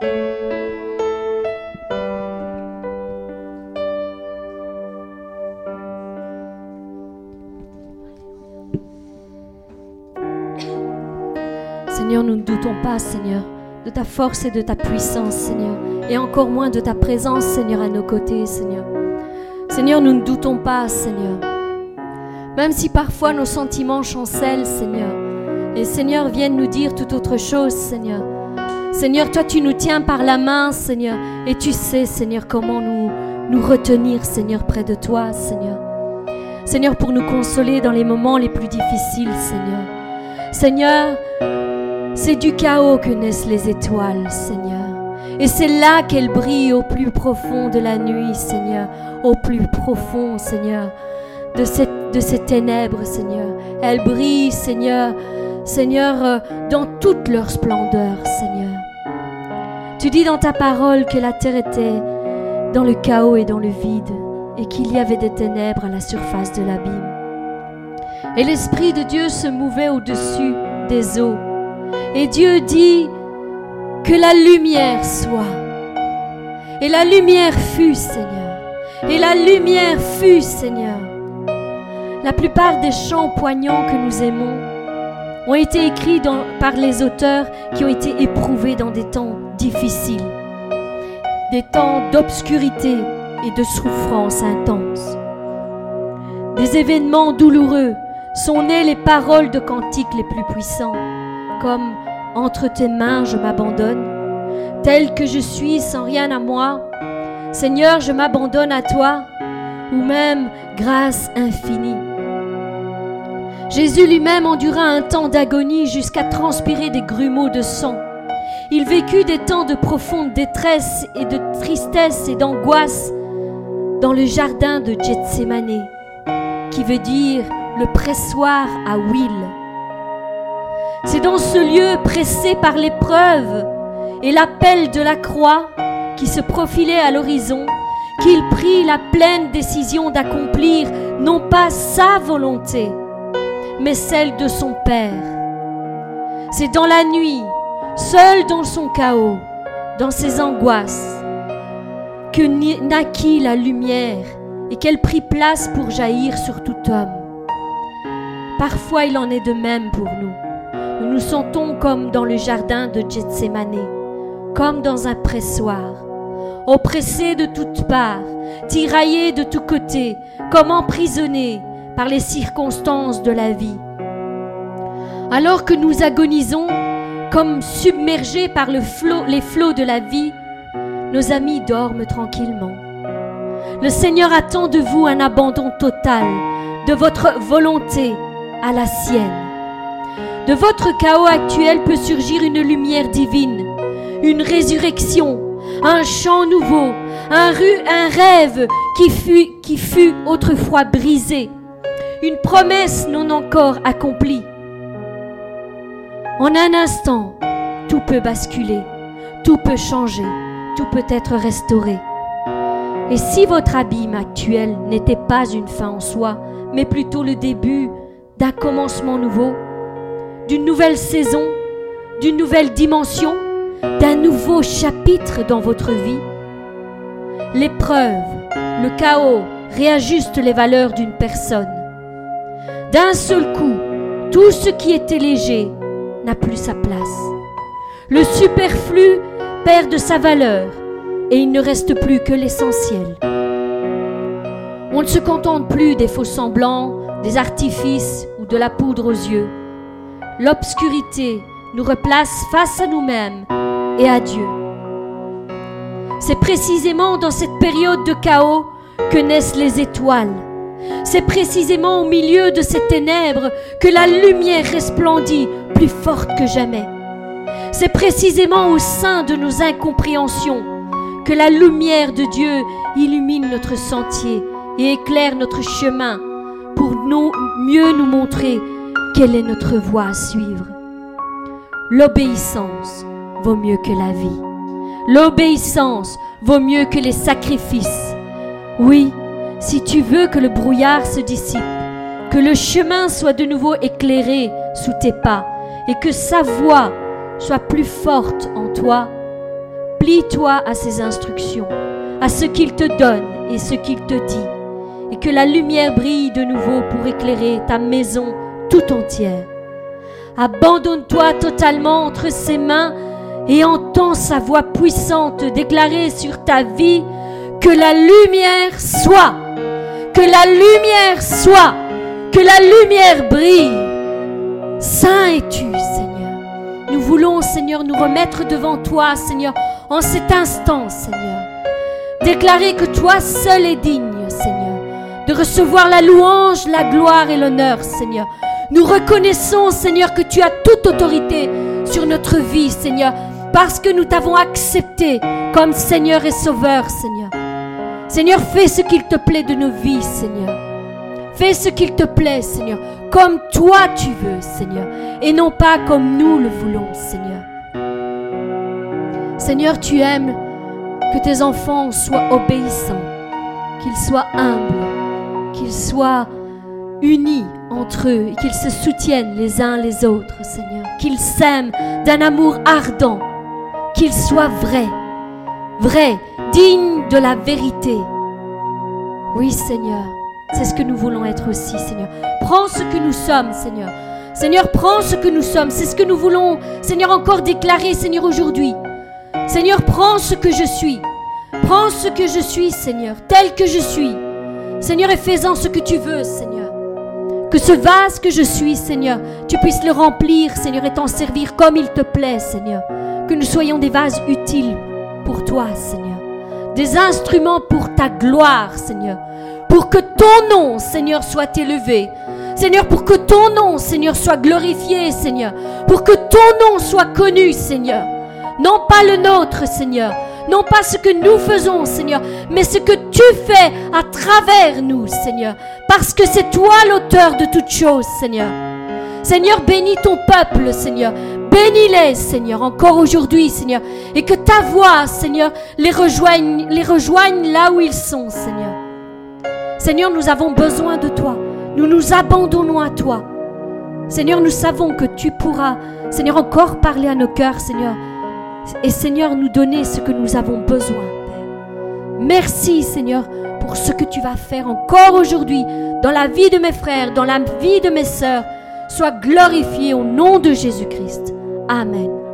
Seigneur, nous ne doutons pas, Seigneur, de ta force et de ta puissance, Seigneur, et encore moins de ta présence, Seigneur, à nos côtés, Seigneur. Seigneur, nous ne doutons pas, Seigneur. Même si parfois nos sentiments chancellent, Seigneur, et Seigneur viennent nous dire tout autre chose, Seigneur. Seigneur, toi tu nous tiens par la main, Seigneur, et tu sais, Seigneur, comment nous, nous retenir, Seigneur, près de toi, Seigneur. Seigneur, pour nous consoler dans les moments les plus difficiles, Seigneur. Seigneur, c'est du chaos que naissent les étoiles, Seigneur. Et c'est là qu'elles brillent au plus profond de la nuit, Seigneur, au plus profond, Seigneur, de, ces ténèbres, Seigneur. Elles brillent, Seigneur, Seigneur, euh, dans toute leur splendeur, Seigneur. Tu dis dans ta parole que la terre était dans le chaos et dans le vide, et qu'il y avait des ténèbres à la surface de l'abîme. Et l'Esprit de Dieu se mouvait au-dessus des eaux. Et Dieu dit que la lumière soit. Et la lumière fut, Seigneur. Et la lumière fut, Seigneur. La plupart des chants poignants que nous aimons ont été écrits par les auteurs qui ont été éprouvés dans des temps difficiles, des temps d'obscurité et de souffrance intense. Des événements douloureux sont nées les paroles de cantiques les plus puissants, comme Entre tes mains je m'abandonne, tel que je suis sans rien à moi, Seigneur je m'abandonne à toi, ou même Grâce infinie. Jésus lui-même endura un temps d'agonie jusqu'à transpirer des grumeaux de sang. Il vécut des temps de profonde détresse et de tristesse et d'angoisse dans le jardin de Gethsemane, qui veut dire le pressoir à huile. C'est dans ce lieu pressé par l'épreuve et l'appel de la croix qui se profilait à l'horizon qu'il prit la pleine décision d'accomplir non pas sa volonté, mais celle de son Père. C'est dans la nuit, seul dans son chaos, dans ses angoisses, que naquit la lumière et qu'elle prit place pour jaillir sur tout homme. Parfois il en est de même pour nous. Nous nous sentons comme dans le jardin de Gethsemane, comme dans un pressoir, oppressés de toutes parts, tiraillés de tous côtés, comme emprisonnés, par les circonstances de la vie. Alors que nous agonisons comme submergés par les flots de la vie, nos amis dorment tranquillement. Le Seigneur attend de vous un abandon total de votre volonté à la sienne. De votre chaos actuel peut surgir une lumière divine, une résurrection, un chant nouveau, un, rêve qui fut autrefois brisé, une promesse non encore accomplie. En un instant, tout peut basculer, tout peut changer, tout peut être restauré. Et si votre abîme actuel n'était pas une fin en soi, mais plutôt le début d'un commencement nouveau, d'une nouvelle saison, d'une nouvelle dimension, d'un nouveau chapitre dans votre vie, l'épreuve, le chaos réajustent les valeurs d'une personne. D'un seul coup, tout ce qui était léger n'a plus sa place. Le superflu perd de sa valeur et il ne reste plus que l'essentiel. On ne se contente plus des faux semblants, des artifices ou de la poudre aux yeux. L'obscurité nous replace face à nous-mêmes et à Dieu. C'est précisément dans cette période de chaos que naissent les étoiles c'est précisément au milieu de ces ténèbres que la lumière resplendit plus forte que jamais. C'est précisément au sein de nos incompréhensions que la lumière de Dieu illumine notre sentier et éclaire notre chemin pour mieux nous montrer quelle est notre voie à suivre. L'obéissance vaut mieux que la vie. L'obéissance vaut mieux que les sacrifices. Oui, si tu veux que le brouillard se dissipe, que le chemin soit de nouveau éclairé sous tes pas et que sa voix soit plus forte en toi, Plie-toi à ses instructions, à ce qu'il te donne et ce qu'il te dit, et que la lumière brille de nouveau pour éclairer ta maison tout entière. Abandonne-toi totalement entre ses mains et entends sa voix puissante déclarer sur ta vie que la lumière soit, que la lumière soit, que la lumière brille. Saint es-tu, Seigneur? Nous voulons, Seigneur, nous remettre devant toi, Seigneur, en cet instant, Seigneur. Déclarer que toi seul es digne, Seigneur, de recevoir la louange, la gloire et l'honneur, Seigneur. Nous reconnaissons, Seigneur, que tu as toute autorité sur notre vie, Seigneur, parce que nous t'avons accepté comme Seigneur et Sauveur, Seigneur. Seigneur, fais ce qu'il te plaît de nos vies, Seigneur. Fais ce qu'il te plaît, Seigneur, comme toi tu veux, Seigneur, et non pas comme nous le voulons, Seigneur. Seigneur, tu aimes que tes enfants soient obéissants, qu'ils soient humbles, qu'ils soient unis entre eux et qu'ils se soutiennent les uns les autres, Seigneur, qu'ils s'aiment d'un amour ardent, qu'ils soient vrais, vrais, dignes de la vérité. Oui, Seigneur, c'est ce que nous voulons être aussi, Seigneur. Prends ce que nous sommes, Seigneur. Seigneur, prends ce que nous sommes. C'est ce que nous voulons, Seigneur, encore déclarer, Seigneur, aujourd'hui. Seigneur, prends ce que je suis. Prends ce que je suis, Seigneur, tel que je suis. Seigneur, et fais-en ce que tu veux, Seigneur. Que ce vase que je suis, Seigneur, tu puisses le remplir, Seigneur, et t'en servir comme il te plaît, Seigneur. Que nous soyons des vases utiles pour toi, Seigneur. Des instruments pour ta gloire, Seigneur pour que ton nom, Seigneur, soit élevé. Seigneur, pour que ton nom, Seigneur, soit glorifié, Seigneur. Pour que ton nom soit connu, Seigneur. Non pas le nôtre, Seigneur. Non pas ce que nous faisons, Seigneur, mais ce que tu fais à travers nous, Seigneur. Parce que c'est toi l'auteur de toutes choses, Seigneur. Seigneur, bénis ton peuple, Seigneur. Bénis-les, Seigneur, encore aujourd'hui, Seigneur. Et que ta voix, Seigneur, les rejoigne, là où ils sont, Seigneur. Seigneur, nous avons besoin de toi. Nous nous abandonnons à toi. Seigneur, nous savons que tu pourras, Seigneur, encore parler à nos cœurs, Seigneur. Et Seigneur, nous donner ce que nous avons besoin. Merci, Seigneur, pour ce que tu vas faire encore aujourd'hui dans la vie de mes frères, dans la vie de mes sœurs. Sois glorifié au nom de Jésus-Christ. Amen.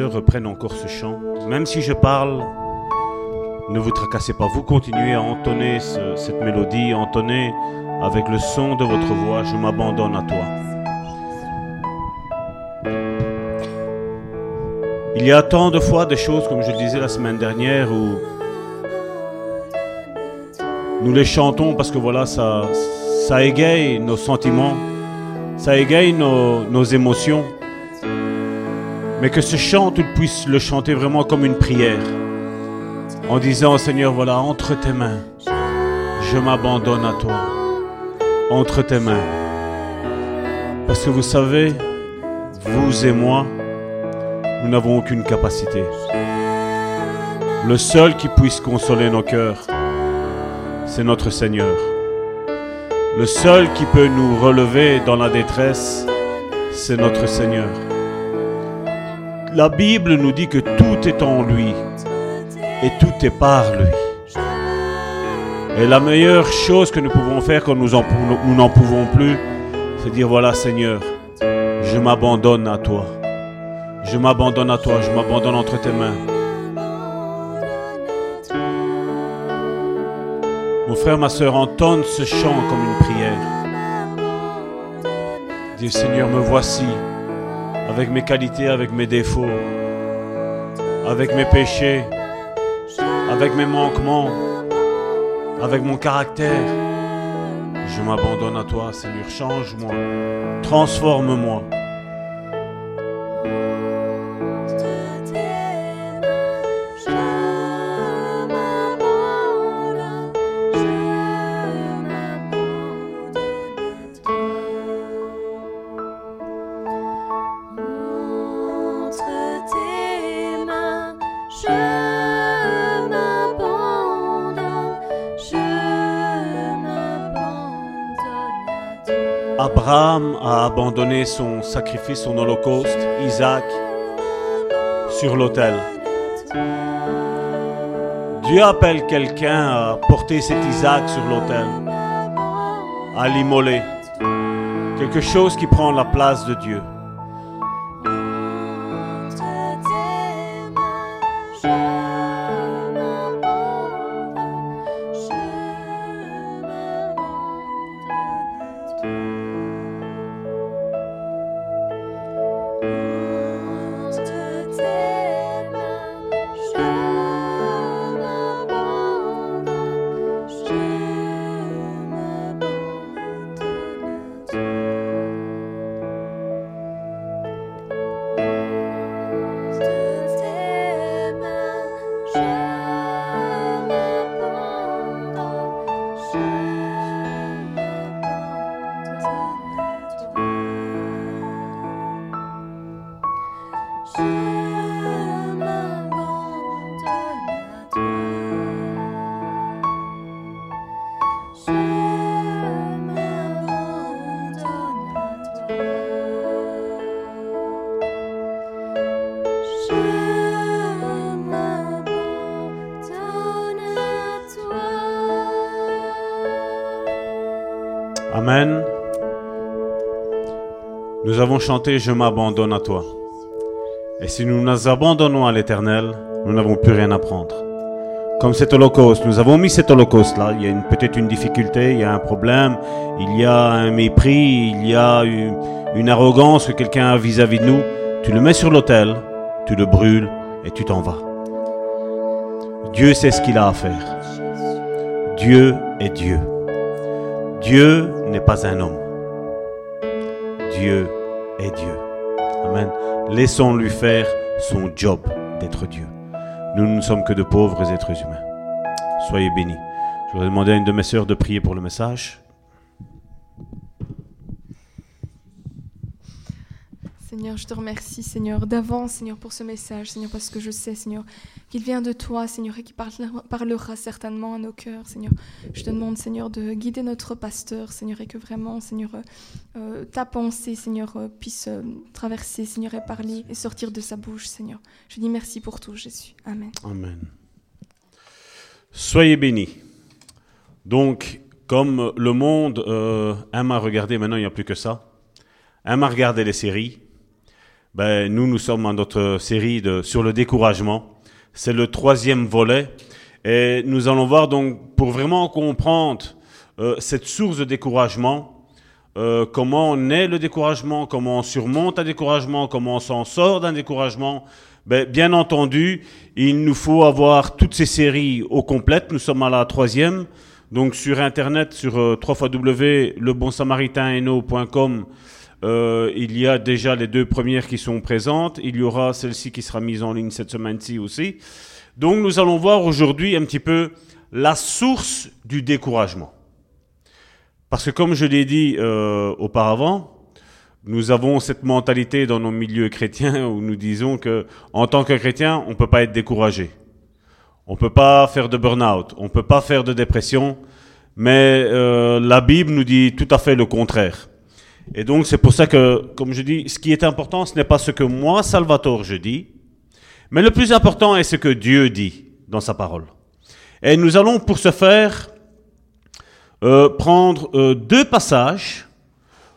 Reprennent encore ce chant. Même si je parle, ne vous tracassez pas. Vous continuez à entonner cette mélodie, entonner avec le son de votre voix. Je m'abandonne à toi. Il y a tant de fois des choses, comme je le disais la semaine dernière, où nous les chantons parce que voilà, ça, égaye nos sentiments, ça égaye nos émotions mais que ce chant, tu puisses le chanter vraiment comme une prière, en disant, Seigneur, voilà, entre tes mains, je m'abandonne à toi, entre tes mains. Parce que vous savez, vous et moi, nous n'avons aucune capacité. Le seul qui puisse consoler nos cœurs, c'est notre Seigneur. Le seul qui peut nous relever dans la détresse, c'est notre Seigneur la Bible nous dit que tout est en lui et tout est par lui. Et la meilleure chose que nous pouvons faire quand nous n'en pouvons plus, c'est dire voilà Seigneur, je m'abandonne à toi. Je m'abandonne à toi, je m'abandonne entre tes mains. Mon frère, ma soeur, entonne ce chant comme une prière. Dis Seigneur, me voici avec mes qualités, avec mes défauts, avec mes péchés, avec mes manquements, avec mon caractère. Je m'abandonne à toi, Seigneur. Change-moi, transforme-moi. A abandonné son sacrifice, son holocauste, Isaac, sur l'autel. Dieu appelle quelqu'un à porter cet Isaac sur l'autel, à l'immoler. Quelque chose qui prend la place de Dieu. Avons chanté Je m'abandonne à toi. Et si nous nous abandonnons à l'Éternel, nous n'avons plus rien à prendre. Comme cet holocauste, nous avons mis cet holocauste-là. Il y a peut-être une difficulté, il y a un problème, il y a un mépris, il y a une, arrogance que quelqu'un a vis-à-vis de nous. Tu le mets sur l'autel, tu le brûles et tu t'en vas. Dieu sait ce qu'il a à faire. Dieu est Dieu. Dieu n'est pas un homme. Dieu est Dieu. Amen. Laissons-lui faire son job. d'être Dieu. Nous ne sommes que de pauvres êtres humains. Soyez bénis. Je voudrais demander à une de mes sœurs de prier pour le message. Seigneur, je te remercie, Seigneur, d'avance, Seigneur, pour ce message, Seigneur, parce que je sais, Seigneur, qu'il vient de toi, Seigneur, et qu'il parlera certainement à nos cœurs, Seigneur. Je te demande, Seigneur, de guider notre pasteur, Seigneur, et que vraiment, Seigneur, euh, ta pensée, Seigneur, euh, puisse euh, traverser, Seigneur, et parler et sortir de sa bouche, Seigneur. Je dis merci pour tout, Jésus. Amen. Amen. Soyez bénis. Donc, comme le monde aime à regarder, maintenant il n'y a plus que ça, aime à regarder les séries, ben, nous, nous sommes dans notre série de, sur le découragement. C'est le troisième volet. Et nous allons voir donc, pour vraiment comprendre euh, cette source de découragement, euh, comment on est le découragement, comment on surmonte un découragement, comment on s'en sort d'un découragement. Ben, bien entendu, il nous faut avoir toutes ces séries au complète. Nous sommes à la troisième. Donc sur Internet, sur euh, www.lebonsamaritaineno.com, euh, il y a déjà les deux premières qui sont présentes. Il y aura celle-ci qui sera mise en ligne cette semaine-ci aussi. Donc nous allons voir aujourd'hui un petit peu la source du découragement. Parce que comme je l'ai dit euh, auparavant, nous avons cette mentalité dans nos milieux chrétiens où nous disons que en tant que chrétien, on ne peut pas être découragé. On ne peut pas faire de burn-out, on ne peut pas faire de dépression, mais euh, la Bible nous dit tout à fait le contraire. Et donc c'est pour ça que, comme je dis, ce qui est important, ce n'est pas ce que moi, Salvatore, je dis, mais le plus important est ce que Dieu dit dans sa parole. Et nous allons pour ce faire euh, prendre euh, deux passages.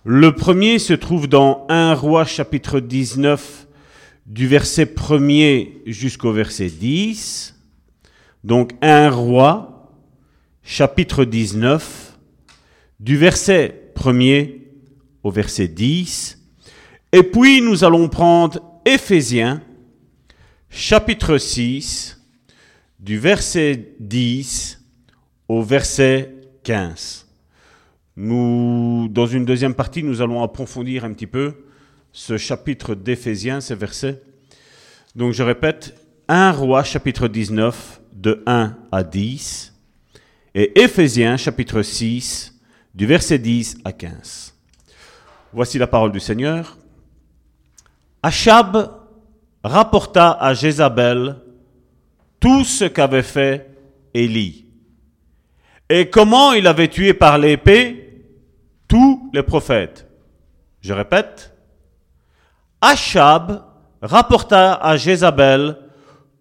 Le premier se trouve dans 1 roi chapitre 19 du verset 1er jusqu'au verset 10. Donc 1 roi chapitre 19 du verset 1er au verset 10. Et puis nous allons prendre Éphésiens, chapitre 6, du verset 10 au verset 15. Nous, dans une deuxième partie, nous allons approfondir un petit peu ce chapitre d'Éphésiens, ces versets. Donc je répète, 1 roi chapitre 19 de 1 à 10 et Éphésiens chapitre 6 du verset 10 à 15. Voici la parole du Seigneur. Achab rapporta à Jézabel tout ce qu'avait fait Élie et comment il avait tué par l'épée tous les prophètes. Je répète, Achab rapporta à Jézabel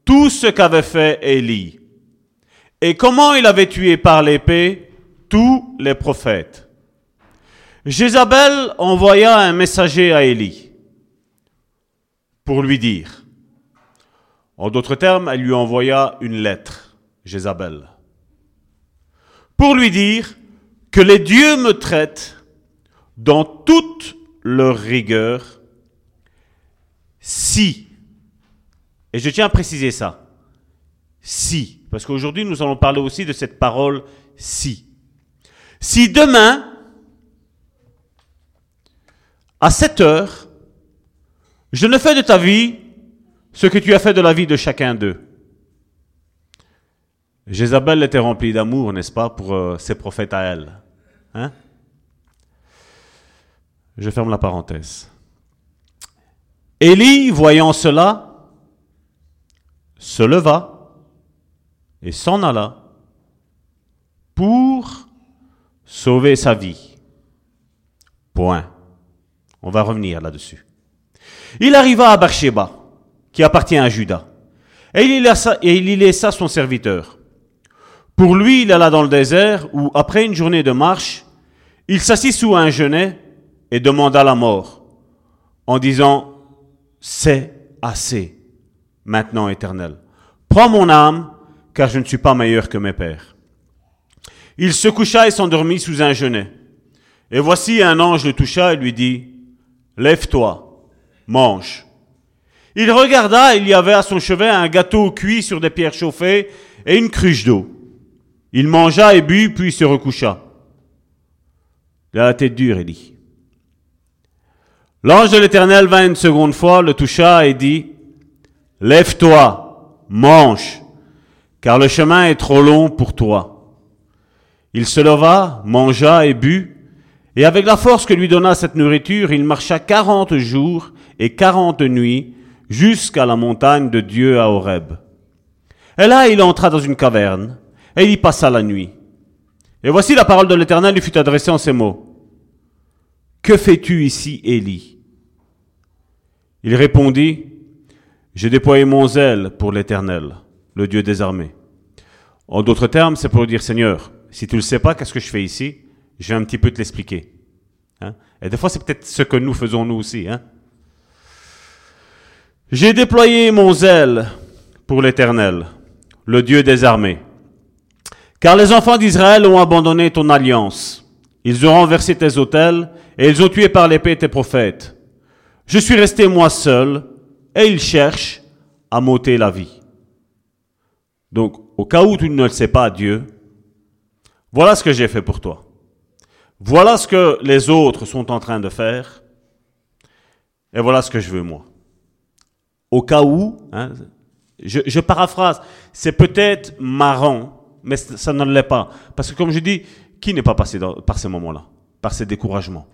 tout ce qu'avait fait Élie et comment il avait tué par l'épée tous les prophètes. Jézabel envoya un messager à Élie pour lui dire, en d'autres termes, elle lui envoya une lettre, Jézabel, pour lui dire que les dieux me traitent dans toute leur rigueur si, et je tiens à préciser ça, si, parce qu'aujourd'hui nous allons parler aussi de cette parole si. Si demain, à cette heure, je ne fais de ta vie ce que tu as fait de la vie de chacun d'eux. Jézabel était remplie d'amour, n'est-ce pas, pour euh, ses prophètes à elle. Hein? Je ferme la parenthèse. Élie, voyant cela, se leva et s'en alla pour sauver sa vie. Point. On va revenir là-dessus. Il arriva à Barsheba, qui appartient à Judas, et il, y laissa, son serviteur. Pour lui, il alla dans le désert, où, après une journée de marche, il s'assit sous un genêt et demanda la mort, en disant, C'est assez, maintenant éternel. Prends mon âme, car je ne suis pas meilleur que mes pères. Il se coucha et s'endormit sous un genêt. Et voici un ange le toucha et lui dit, Lève-toi, mange. Il regarda, il y avait à son chevet un gâteau cuit sur des pierres chauffées et une cruche d'eau. Il mangea et but, puis se recoucha. Il a la tête dure, dit. L'ange de l'Éternel vint une seconde fois, le toucha et dit, Lève-toi, mange, car le chemin est trop long pour toi. Il se leva, mangea et but, et avec la force que lui donna cette nourriture, il marcha quarante jours et quarante nuits jusqu'à la montagne de Dieu à Horeb. Et là, il entra dans une caverne, et il y passa la nuit. Et voici la parole de l'Éternel lui fut adressée en ces mots. Que fais-tu ici, Élie? Il répondit, J'ai déployé mon zèle pour l'Éternel, le Dieu des armées. En d'autres termes, c'est pour dire, Seigneur, si tu ne le sais pas, qu'est-ce que je fais ici? Je vais un petit peu te l'expliquer. Hein? Et des fois, c'est peut-être ce que nous faisons nous aussi. Hein? J'ai déployé mon zèle pour l'Éternel, le Dieu des armées. Car les enfants d'Israël ont abandonné ton alliance. Ils ont renversé tes autels et ils ont tué par l'épée tes prophètes. Je suis resté moi seul et ils cherchent à m'ôter la vie. Donc, au cas où tu ne le sais pas, Dieu, voilà ce que j'ai fait pour toi. Voilà ce que les autres sont en train de faire. Et voilà ce que je veux moi. Au cas où, hein, je, je paraphrase, c'est peut-être marrant mais ça ne l'est pas. Parce que comme je dis, qui n'est pas passé par ces moments-là Par ces découragements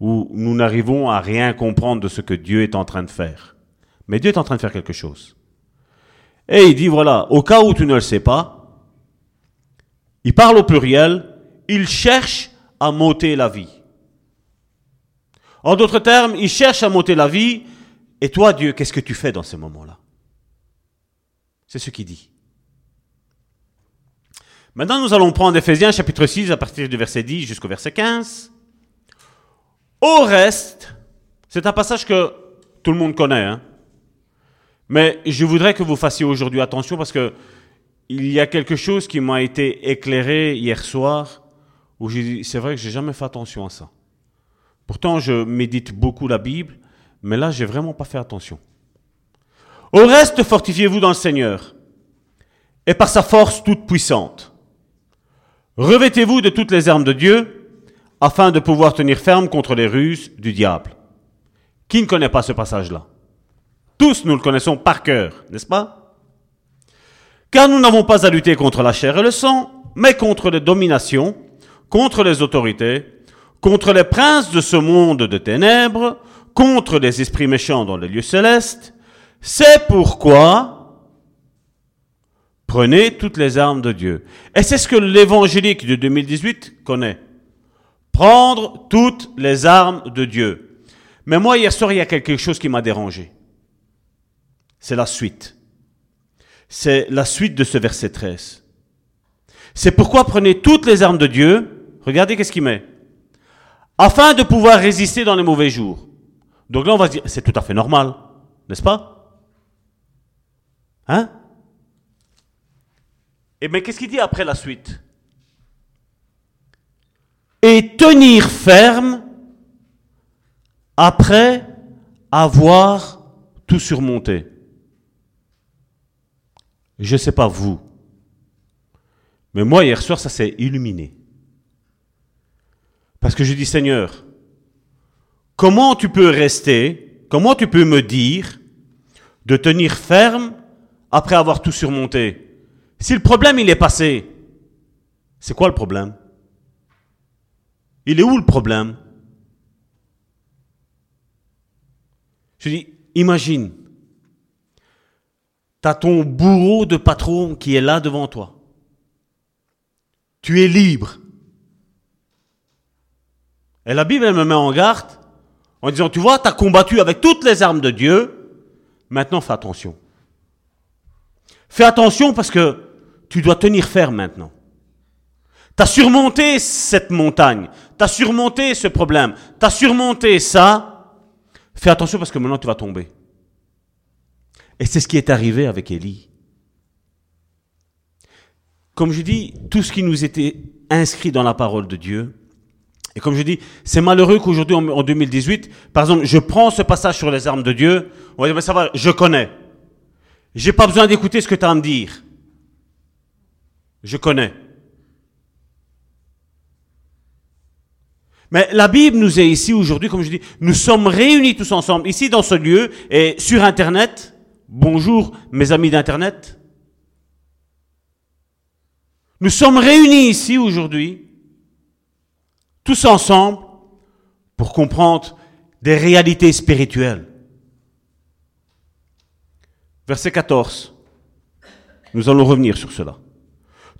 Où nous n'arrivons à rien comprendre de ce que Dieu est en train de faire? Mais Dieu est en train de faire quelque chose. Et il dit, voilà, au cas où tu ne le sais pas, il parle au pluriel, il cherche à monter la vie. En d'autres termes, il cherche à monter la vie, et toi, Dieu, qu'est-ce que tu fais dans ces moments-là C'est ce qu'il dit. Maintenant, nous allons prendre Ephésiens chapitre 6 à partir du verset 10 jusqu'au verset 15. Au reste, c'est un passage que tout le monde connaît, hein. mais je voudrais que vous fassiez aujourd'hui attention parce que il y a quelque chose qui m'a été éclairé hier soir où c'est vrai que j'ai jamais fait attention à ça. Pourtant, je médite beaucoup la Bible, mais là, j'ai vraiment pas fait attention. Au reste, fortifiez-vous dans le Seigneur et par sa force toute puissante. Revêtez-vous de toutes les armes de Dieu afin de pouvoir tenir ferme contre les ruses du diable. Qui ne connaît pas ce passage-là? Tous nous le connaissons par cœur, n'est-ce pas? Car nous n'avons pas à lutter contre la chair et le sang, mais contre les dominations, contre les autorités, contre les princes de ce monde de ténèbres, contre les esprits méchants dans les lieux célestes. C'est pourquoi Prenez toutes les armes de Dieu. Et c'est ce que l'évangélique de 2018 connaît. Prendre toutes les armes de Dieu. Mais moi, hier soir, il y a quelque chose qui m'a dérangé. C'est la suite. C'est la suite de ce verset 13. C'est pourquoi prenez toutes les armes de Dieu. Regardez qu'est-ce qu'il met. Afin de pouvoir résister dans les mauvais jours. Donc là, on va se dire, c'est tout à fait normal. N'est-ce pas? Hein? Et eh bien, qu'est-ce qu'il dit après la suite? Et tenir ferme après avoir tout surmonté. Je ne sais pas vous, mais moi hier soir ça s'est illuminé. Parce que je dis Seigneur, comment tu peux rester, comment tu peux me dire de tenir ferme après avoir tout surmonté? Si le problème il est passé, c'est quoi le problème? Il est où le problème? Je dis, imagine, tu as ton bourreau de patron qui est là devant toi. Tu es libre. Et la Bible, elle me met en garde en disant, tu vois, tu as combattu avec toutes les armes de Dieu, maintenant fais attention. Fais attention parce que tu dois tenir ferme maintenant. Tu as surmonté cette montagne, tu as surmonté ce problème, tu as surmonté ça. Fais attention parce que maintenant tu vas tomber. Et c'est ce qui est arrivé avec Élie. Comme je dis, tout ce qui nous était inscrit dans la parole de Dieu, et comme je dis, c'est malheureux qu'aujourd'hui, en 2018, par exemple, je prends ce passage sur les armes de Dieu, on va dire, mais ça va, je connais. J'ai pas besoin d'écouter ce que tu as à me dire. Je connais. Mais la Bible nous est ici aujourd'hui, comme je dis, nous sommes réunis tous ensemble, ici dans ce lieu et sur Internet, bonjour mes amis d'Internet. Nous sommes réunis ici aujourd'hui, tous ensemble, pour comprendre des réalités spirituelles. Verset 14. Nous allons revenir sur cela.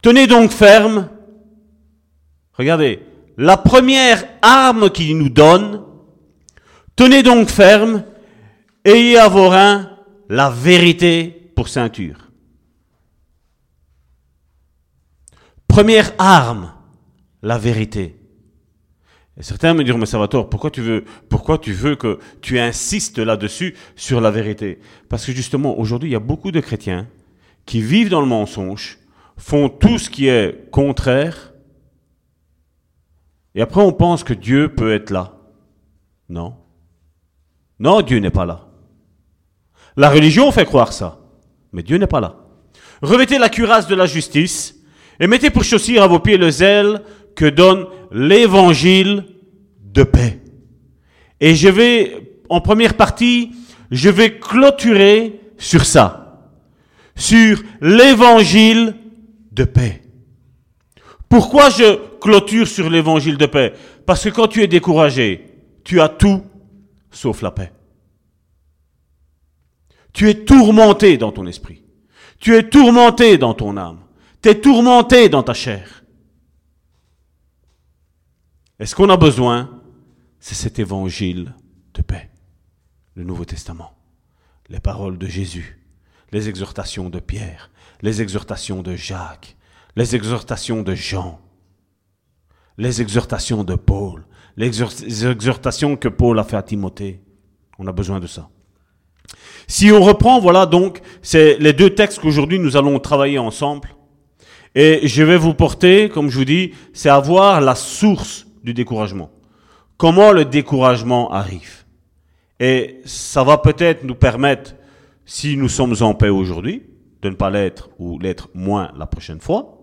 Tenez donc ferme. Regardez, la première arme qu'il nous donne, tenez donc ferme, ayez à vos reins la vérité pour ceinture. Première arme, la vérité. Certains me diront, mais Salvatore, pourquoi tu veux, pourquoi tu veux que tu insistes là-dessus sur la vérité? Parce que justement, aujourd'hui, il y a beaucoup de chrétiens qui vivent dans le mensonge, font tout ce qui est contraire, et après on pense que Dieu peut être là. Non. Non, Dieu n'est pas là. La religion fait croire ça, mais Dieu n'est pas là. Revêtez la cuirasse de la justice et mettez pour chaussure à vos pieds le zèle que donne l'évangile de paix. Et je vais, en première partie, je vais clôturer sur ça, sur l'évangile de paix. Pourquoi je clôture sur l'évangile de paix? Parce que quand tu es découragé, tu as tout sauf la paix. Tu es tourmenté dans ton esprit. Tu es tourmenté dans ton âme. Tu es tourmenté dans ta chair. Et ce qu'on a besoin, c'est cet évangile de paix, le Nouveau Testament, les paroles de Jésus, les exhortations de Pierre, les exhortations de Jacques, les exhortations de Jean, les exhortations de Paul, les exhortations que Paul a fait à Timothée. On a besoin de ça. Si on reprend, voilà donc, c'est les deux textes qu'aujourd'hui nous allons travailler ensemble. Et je vais vous porter, comme je vous dis, c'est avoir la source du découragement. Comment le découragement arrive? Et ça va peut-être nous permettre, si nous sommes en paix aujourd'hui, de ne pas l'être ou l'être moins la prochaine fois.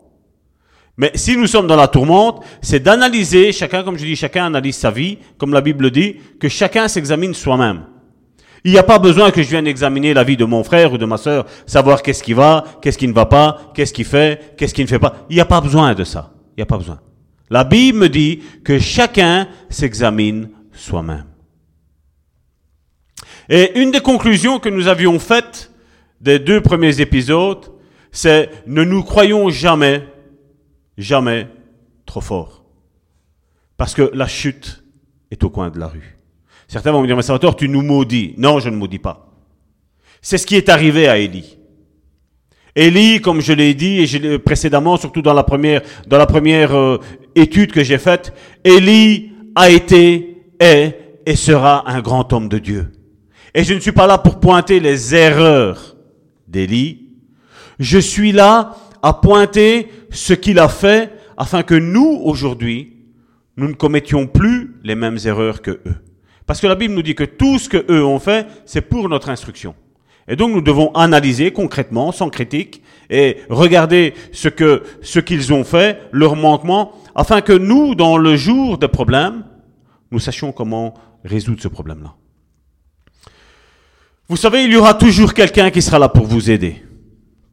Mais si nous sommes dans la tourmente, c'est d'analyser, chacun, comme je dis, chacun analyse sa vie, comme la Bible dit, que chacun s'examine soi-même. Il n'y a pas besoin que je vienne examiner la vie de mon frère ou de ma sœur, savoir qu'est-ce qui va, qu'est-ce qui ne va pas, qu'est-ce qu'il fait, qu'est-ce qu'il ne fait pas. Il n'y a pas besoin de ça. Il n'y a pas besoin. La Bible me dit que chacun s'examine soi-même. Et une des conclusions que nous avions faites des deux premiers épisodes, c'est ne nous croyons jamais, jamais trop fort. Parce que la chute est au coin de la rue. Certains vont me dire, mais Salvatore, tu nous maudis. Non, je ne maudis pas. C'est ce qui est arrivé à Élie. Élie, comme je l'ai dit précédemment, surtout dans la première, dans euh, étude que j'ai faite, Élie a été, est et sera un grand homme de Dieu. Et je ne suis pas là pour pointer les erreurs d'Élie. Je suis là à pointer ce qu'il a fait afin que nous, aujourd'hui, nous ne commettions plus les mêmes erreurs que eux. Parce que la Bible nous dit que tout ce que eux ont fait, c'est pour notre instruction. Et donc nous devons analyser concrètement, sans critique, et regarder ce que ce qu'ils ont fait, leurs manquements, afin que nous, dans le jour des problèmes, nous sachions comment résoudre ce problème-là. Vous savez, il y aura toujours quelqu'un qui sera là pour vous aider.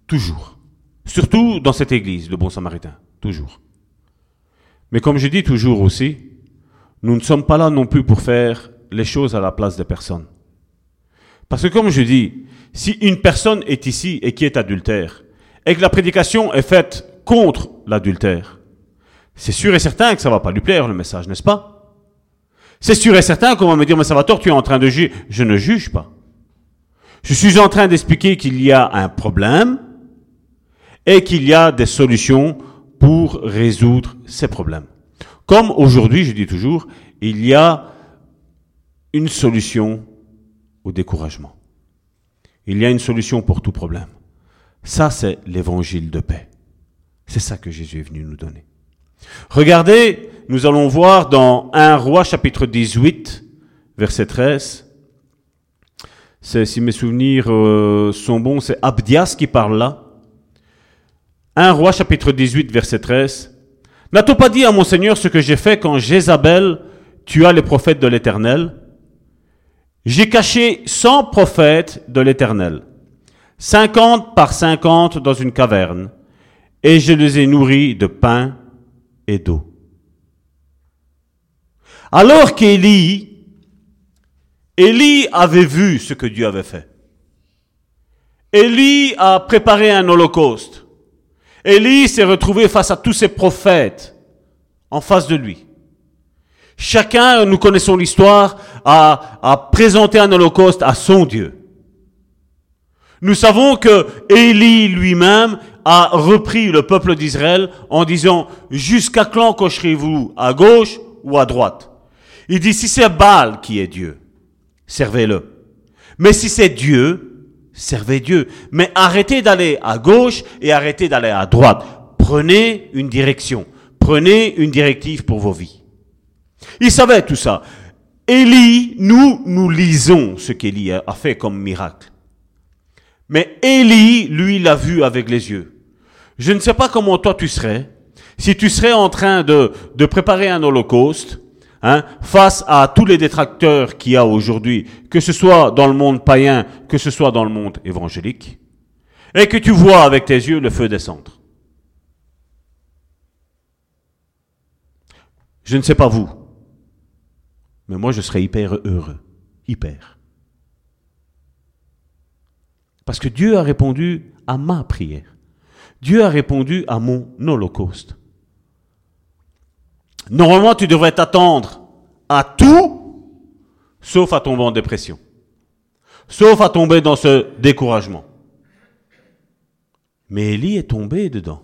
Toujours. Surtout dans cette église, le bon samaritain. Toujours. Mais comme je dis toujours aussi, nous ne sommes pas là non plus pour faire les choses à la place des personnes. Parce que comme je dis, si une personne est ici et qui est adultère, et que la prédication est faite contre l'adultère, c'est sûr et certain que ça va pas lui plaire le message, n'est-ce pas? C'est sûr et certain qu'on va me dire, mais Salvatore, tu es en train de juger. Je ne juge pas. Je suis en train d'expliquer qu'il y a un problème et qu'il y a des solutions pour résoudre ces problèmes. Comme aujourd'hui, je dis toujours, il y a une solution au découragement. Il y a une solution pour tout problème. Ça, c'est l'évangile de paix. C'est ça que Jésus est venu nous donner. Regardez, nous allons voir dans 1 roi chapitre 18, verset 13. C'est, si mes souvenirs euh, sont bons, c'est Abdias qui parle là. 1 roi chapitre 18, verset 13. N'a-t-on pas dit à mon Seigneur ce que j'ai fait quand Jézabel tua les prophètes de l'Éternel? J'ai caché cent prophètes de l'Éternel. cinquante par cinquante dans une caverne, et je les ai nourris de pain et d'eau. Alors qu'Élie, Élie avait vu ce que Dieu avait fait. Élie a préparé un holocauste. Élie s'est retrouvé face à tous ses prophètes en face de lui. Chacun, nous connaissons l'histoire, a, présenté un holocauste à son Dieu. Nous savons que Élie lui-même a repris le peuple d'Israël en disant, jusqu'à quand cocherez-vous à gauche ou à droite? Il dit, si c'est Baal qui est Dieu, servez-le. Mais si c'est Dieu, servez Dieu. Mais arrêtez d'aller à gauche et arrêtez d'aller à droite. Prenez une direction. Prenez une directive pour vos vies. Il savait tout ça. Élie, nous, nous lisons ce qu'Élie a fait comme miracle. Mais Élie, lui, l'a vu avec les yeux. Je ne sais pas comment toi tu serais, si tu serais en train de, de préparer un holocauste, hein, face à tous les détracteurs qu'il y a aujourd'hui, que ce soit dans le monde païen, que ce soit dans le monde évangélique, et que tu vois avec tes yeux le feu descendre. Je ne sais pas vous, mais moi je serais hyper heureux, hyper. Parce que Dieu a répondu à ma prière. Dieu a répondu à mon holocauste. Normalement, tu devrais t'attendre à tout, sauf à tomber en dépression. Sauf à tomber dans ce découragement. Mais Élie est tombé dedans.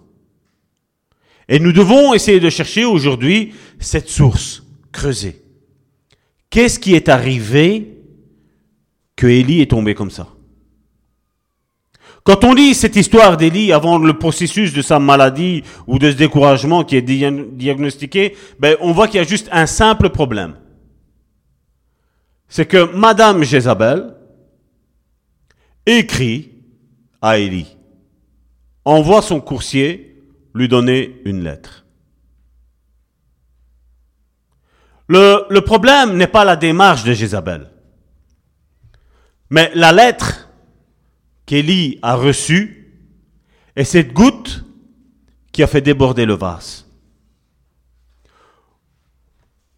Et nous devons essayer de chercher aujourd'hui cette source, creuser. Qu'est-ce qui est arrivé que Élie est tombé comme ça? Quand on lit cette histoire d'Élie avant le processus de sa maladie ou de ce découragement qui est diagnostiqué, ben, on voit qu'il y a juste un simple problème. C'est que Madame Jézabel écrit à Élie, envoie son coursier lui donner une lettre. Le, problème n'est pas la démarche de Jézabel, mais la lettre qu'Élie a reçu est cette goutte qui a fait déborder le vase.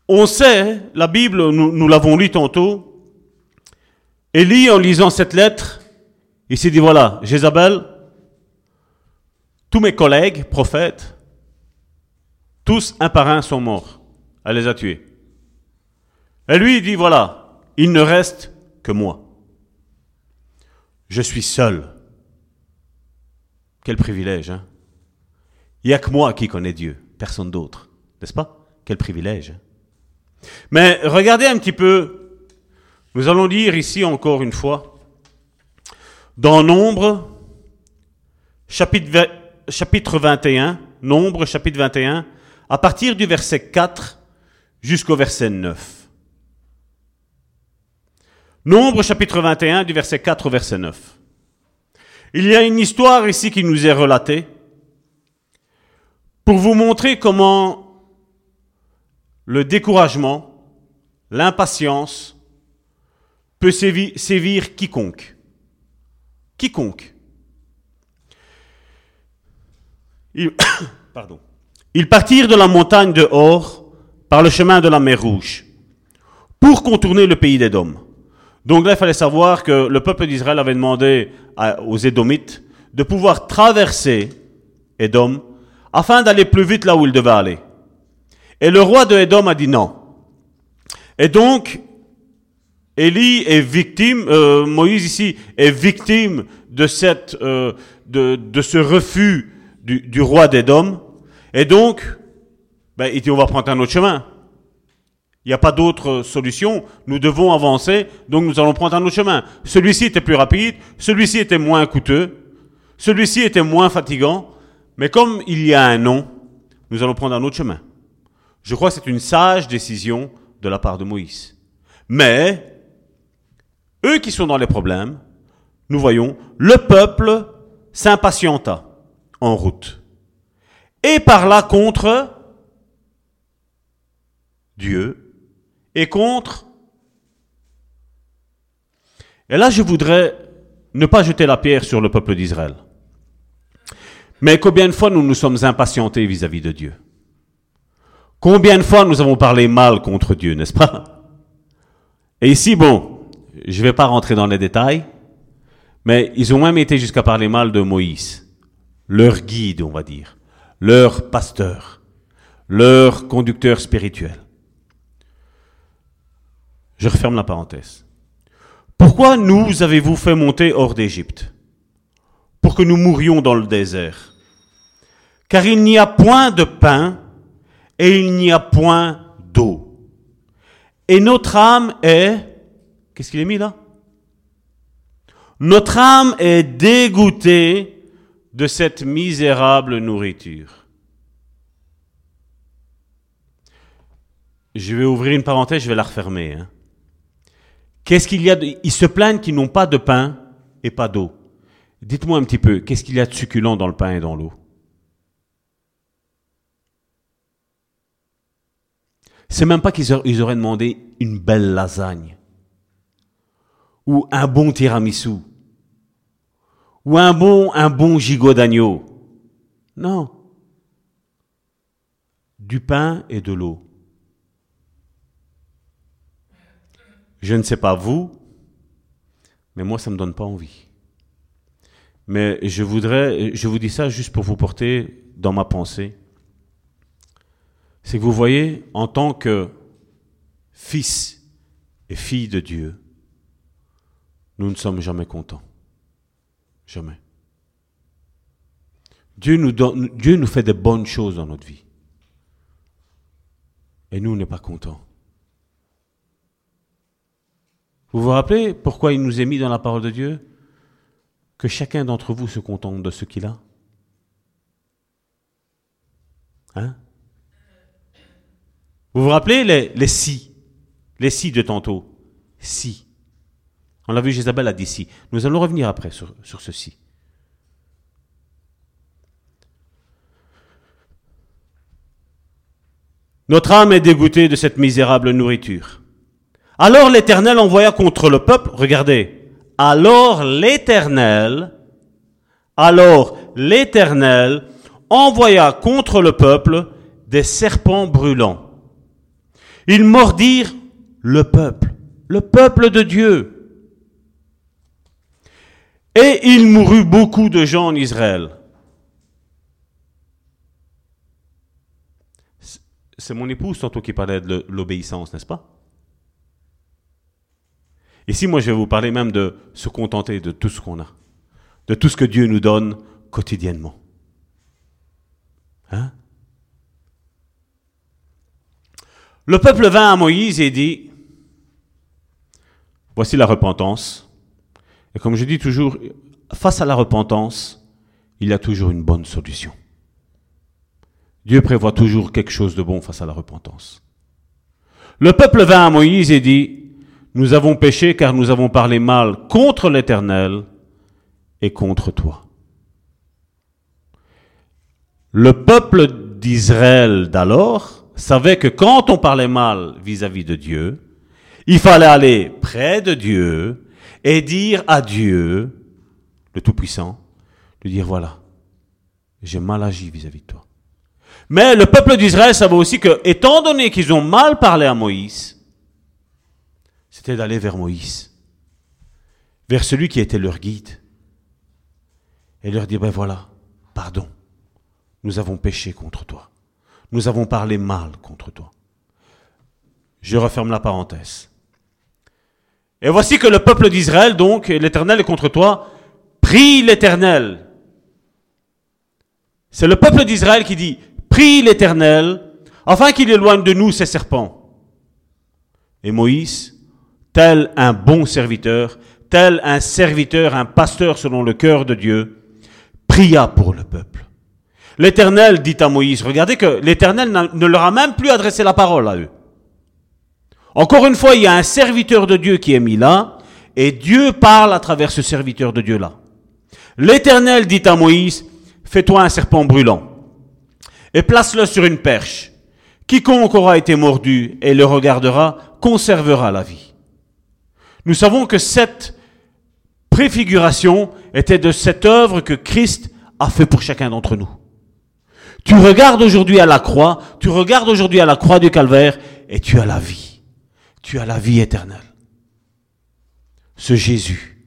On sait, la Bible, nous, nous l'avons lu tantôt, Élie, en lisant cette lettre, il s'est dit, voilà, Jézabel, tous mes collègues, prophètes, tous un par un sont morts. Elle les a tués. Et lui, dit, voilà, il ne reste que moi. Je suis seul. Quel privilège, hein Il n'y a que moi qui connais Dieu, personne d'autre. N'est-ce pas? Quel privilège. Hein? Mais regardez un petit peu, nous allons lire ici encore une fois, dans Nombre, chapitre, chapitre 21, Nombre, chapitre 21, à partir du verset 4 jusqu'au verset 9. Nombre chapitre 21 du verset 4 au verset 9. Il y a une histoire ici qui nous est relatée pour vous montrer comment le découragement, l'impatience peut sévir quiconque. Quiconque. Ils, pardon. Ils partirent de la montagne de Hor par le chemin de la mer Rouge pour contourner le pays des Dômes. Donc là, il fallait savoir que le peuple d'Israël avait demandé aux Édomites de pouvoir traverser Édom afin d'aller plus vite là où il devait aller. Et le roi de Édom a dit non. Et donc, Élie est victime, euh, Moïse ici est victime de cette, euh, de, de, ce refus du, roi d'Édom. Et donc, ben, il dit on va prendre un autre chemin. Il n'y a pas d'autre solution. Nous devons avancer, donc nous allons prendre un autre chemin. Celui-ci était plus rapide, celui-ci était moins coûteux, celui-ci était moins fatigant, mais comme il y a un nom, nous allons prendre un autre chemin. Je crois que c'est une sage décision de la part de Moïse. Mais, eux qui sont dans les problèmes, nous voyons, le peuple s'impatienta en route. Et par là contre Dieu et contre. Et là, je voudrais ne pas jeter la pierre sur le peuple d'Israël. Mais combien de fois nous nous sommes impatientés vis-à-vis de Dieu? Combien de fois nous avons parlé mal contre Dieu, n'est-ce pas? Et ici, bon, je ne vais pas rentrer dans les détails, mais ils ont même été jusqu'à parler mal de Moïse, leur guide, on va dire, leur pasteur, leur conducteur spirituel. Je referme la parenthèse. Pourquoi nous avez-vous fait monter hors d'Égypte Pour que nous mourions dans le désert? Car il n'y a point de pain et il n'y a point d'eau. Et notre âme est... Qu'est-ce qu'il est mis là? Notre âme est dégoûtée de cette misérable nourriture. Je vais ouvrir une parenthèse, je vais la refermer. Hein. Qu'est-ce qu'il y a de... Ils se plaignent qu'ils n'ont pas de pain et pas d'eau. Dites-moi un petit peu, qu'est-ce qu'il y a de succulent dans le pain et dans l'eau? C'est même pas qu'ils auraient demandé une belle lasagne ou un bon tiramisu ou un bon un bon gigot d'agneau. Non. Du pain et de l'eau. Je ne sais pas vous, mais moi, ça ne me donne pas envie. Mais je voudrais, je vous dis ça juste pour vous porter dans ma pensée. C'est que vous voyez, en tant que fils et fille de Dieu, nous ne sommes jamais contents. Jamais. Dieu nous, donne, Dieu nous fait de bonnes choses dans notre vie. Et nous, on n'est pas contents. Vous vous rappelez pourquoi il nous est mis dans la parole de Dieu? Que chacun d'entre vous se contente de ce qu'il a Hein? Vous vous rappelez les, les si? Les si de tantôt Si. On l'a vu, Jézabel a dit si. Nous allons revenir après sur, sur ceci. Notre âme est dégoûtée de cette misérable nourriture. Alors l'Éternel envoya contre le peuple, regardez, alors l'Éternel, alors l'Éternel envoya contre le peuple des serpents brûlants. Ils mordirent le peuple, le peuple de Dieu. Et il mourut beaucoup de gens en Israël. C'est mon épouse tantôt qui parlait de l'obéissance, n'est-ce pas? Ici, moi, je vais vous parler même de se contenter de tout ce qu'on a, de tout ce que Dieu nous donne quotidiennement. Hein? Le peuple vint à Moïse et dit, voici la repentance. Et comme je dis toujours, face à la repentance, il y a toujours une bonne solution. Dieu prévoit toujours quelque chose de bon face à la repentance. Le peuple vint à Moïse et dit, nous avons péché car nous avons parlé mal contre l'Éternel et contre toi. Le peuple d'Israël d'alors savait que quand on parlait mal vis-à-vis de Dieu, il fallait aller près de Dieu et dire à Dieu, le Tout-Puissant, lui dire voilà, j'ai mal agi vis-à-vis de toi. Mais le peuple d'Israël savait aussi que, étant donné qu'ils ont mal parlé à Moïse, d'aller vers Moïse, vers celui qui était leur guide, et leur dire, ben voilà, pardon, nous avons péché contre toi, nous avons parlé mal contre toi. Je referme la parenthèse. Et voici que le peuple d'Israël, donc, l'Éternel est contre toi, prie l'Éternel. C'est le peuple d'Israël qui dit, prie l'Éternel, afin qu'il éloigne de nous ces serpents. Et Moïse tel un bon serviteur, tel un serviteur, un pasteur selon le cœur de Dieu, pria pour le peuple. L'Éternel dit à Moïse, regardez que l'Éternel ne leur a même plus adressé la parole à eux. Encore une fois, il y a un serviteur de Dieu qui est mis là, et Dieu parle à travers ce serviteur de Dieu-là. L'Éternel dit à Moïse, fais-toi un serpent brûlant, et place-le sur une perche. Quiconque aura été mordu et le regardera, conservera la vie. Nous savons que cette préfiguration était de cette œuvre que Christ a fait pour chacun d'entre nous. Tu regardes aujourd'hui à la croix, tu regardes aujourd'hui à la croix du calvaire et tu as la vie. Tu as la vie éternelle. Ce Jésus.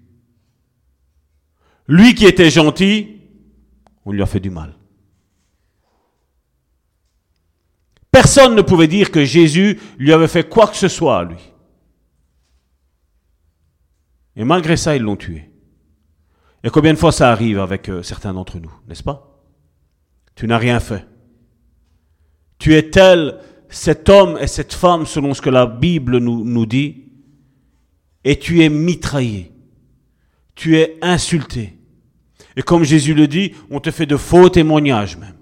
Lui qui était gentil, on lui a fait du mal. Personne ne pouvait dire que Jésus lui avait fait quoi que ce soit à lui. Et malgré ça, ils l'ont tué. Et combien de fois ça arrive avec euh, certains d'entre nous, n'est-ce pas? Tu n'as rien fait. Tu es tel, cet homme et cette femme, selon ce que la Bible nous, nous dit, et tu es mitraillé. Tu es insulté. Et comme Jésus le dit, on te fait de faux témoignages même.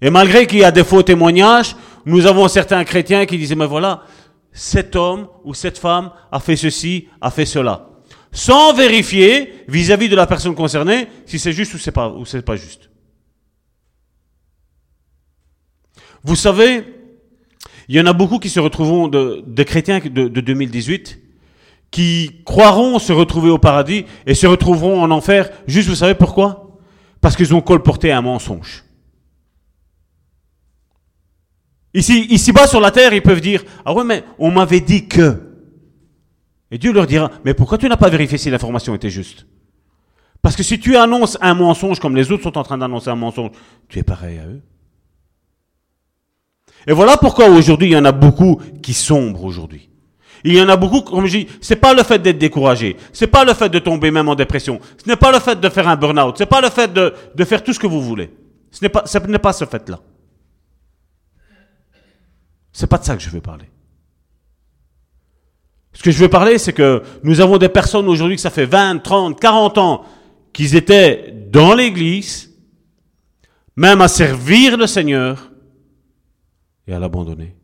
Et malgré qu'il y a des faux témoignages, nous avons certains chrétiens qui disaient, mais voilà, cet homme ou cette femme a fait ceci, a fait cela. Sans vérifier vis-à-vis de la personne concernée si c'est juste ou c'est pas, ou c'est pas juste. Vous savez, il y en a beaucoup qui se retrouveront de, chrétiens de, de 2018 qui croiront se retrouver au paradis et se retrouveront en enfer. Juste, vous savez pourquoi? Parce qu'ils ont colporté un mensonge. Ici, ici-bas sur la terre, ils peuvent dire, ah ouais, mais on m'avait dit que. Et Dieu leur dira, mais pourquoi tu n'as pas vérifié si l'information était juste? Parce que si tu annonces un mensonge comme les autres sont en train d'annoncer un mensonge, tu es pareil à eux. Et voilà pourquoi aujourd'hui, il y en a beaucoup qui sombrent aujourd'hui. Il y en a beaucoup, comme je dis, c'est pas le fait d'être découragé, c'est pas le fait de tomber même en dépression, ce n'est pas le fait de faire un burn-out, c'est pas le fait de, de faire tout ce que vous voulez. Ce n'est pas, ce n'est pas ce fait-là. C'est pas de ça que je veux parler. Ce que je veux parler, c'est que nous avons des personnes aujourd'hui que ça fait 20, 30, 40 ans qu'ils étaient dans l'église, même à servir le Seigneur et à l'abandonner.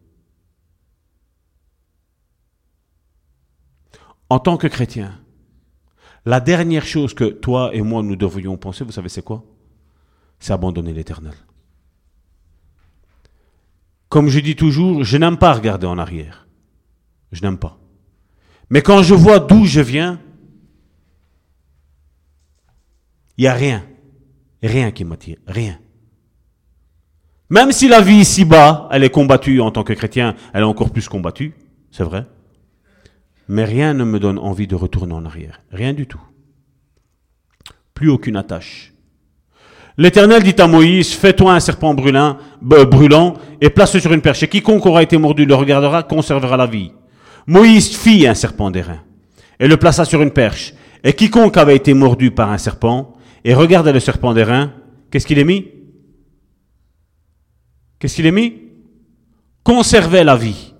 En tant que chrétien, la dernière chose que toi et moi nous devrions penser, vous savez c'est quoi? C'est abandonner l'éternel. Comme je dis toujours, je n'aime pas regarder en arrière. Je n'aime pas. Mais quand je vois d'où je viens, il n'y a rien. Rien qui m'attire. Rien. Même si la vie ici-bas, elle est combattue en tant que chrétien, elle est encore plus combattue, c'est vrai. Mais rien ne me donne envie de retourner en arrière. Rien du tout. Plus aucune attache. L'Éternel dit à Moïse, fais-toi un serpent brûlant, brûlant et place-le sur une perche. Et quiconque aura été mordu le regardera, conservera la vie. Moïse fit un serpent d'airain et le plaça sur une perche. Et quiconque avait été mordu par un serpent et regardait le serpent d'airain, qu'est-ce qu'il est mis? Qu'est-ce qu'il est mis? Conservait la vie.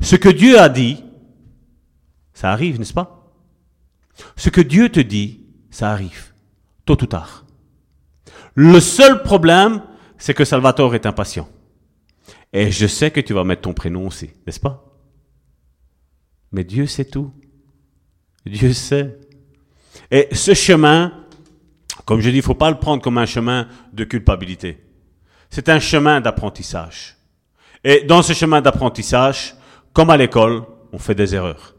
Ce que Dieu a dit, ça arrive, n'est-ce pas? Ce que Dieu te dit, ça arrive, tôt ou tard. Le seul problème, c'est que Salvatore est impatient. Et je sais que tu vas mettre ton prénom aussi, n'est-ce pas? Mais Dieu sait tout. Dieu sait. Et ce chemin, comme je dis, il ne faut pas le prendre comme un chemin de culpabilité. C'est un chemin d'apprentissage. Et dans ce chemin d'apprentissage, comme à l'école, on fait des erreurs.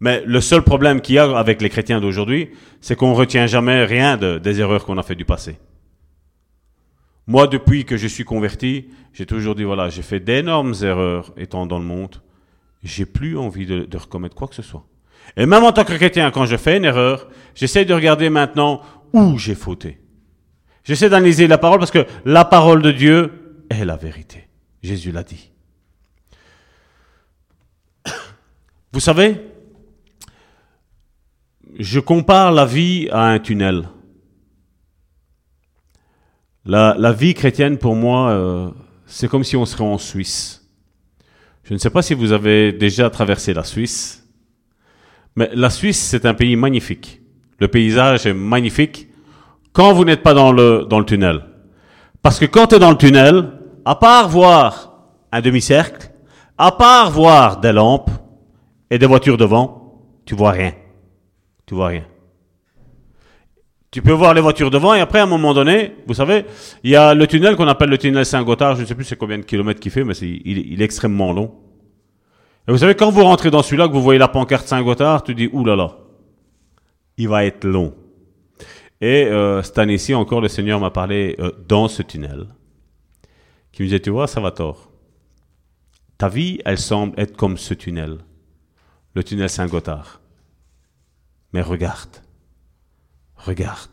Mais le seul problème qu'il y a avec les chrétiens d'aujourd'hui, c'est qu'on ne retient jamais rien des erreurs qu'on a fait du passé. Moi, depuis que je suis converti, j'ai toujours dit, voilà, j'ai fait d'énormes erreurs étant dans le monde. J'ai plus envie de, de, recommettre quoi que ce soit. Et même en tant que chrétien, quand je fais une erreur, j'essaie de regarder maintenant où j'ai fauté. J'essaie d'analyser la parole parce que la parole de Dieu est la vérité. Jésus l'a dit. Vous savez, je compare la vie à un tunnel. La, vie chrétienne, pour moi, euh, c'est comme si on serait en Suisse. Je ne sais pas si vous avez déjà traversé la Suisse, mais la Suisse, c'est un pays magnifique. Le paysage est magnifique quand vous n'êtes pas dans le, dans le tunnel. Parce que quand tu es dans le tunnel, à part voir un demi-cercle, à part voir des lampes et des voitures devant, tu vois rien. Tu vois rien. Tu peux voir les voitures devant et après, à un moment donné, vous savez, il y a le tunnel qu'on appelle le tunnel Saint-Gothard. Je ne sais plus c'est combien de kilomètres qu'il fait, mais il, il, est extrêmement long. Et vous savez, quand vous rentrez dans celui-là, que vous voyez la pancarte Saint-Gothard, tu dis, oulala, il va être long. Et euh, cette année-ci, encore, le Seigneur m'a parlé euh, dans ce tunnel, qui me disait, tu vois, ça va tort. Ta vie, elle semble être comme ce tunnel, le tunnel Saint-Gothard. Mais regarde, regarde.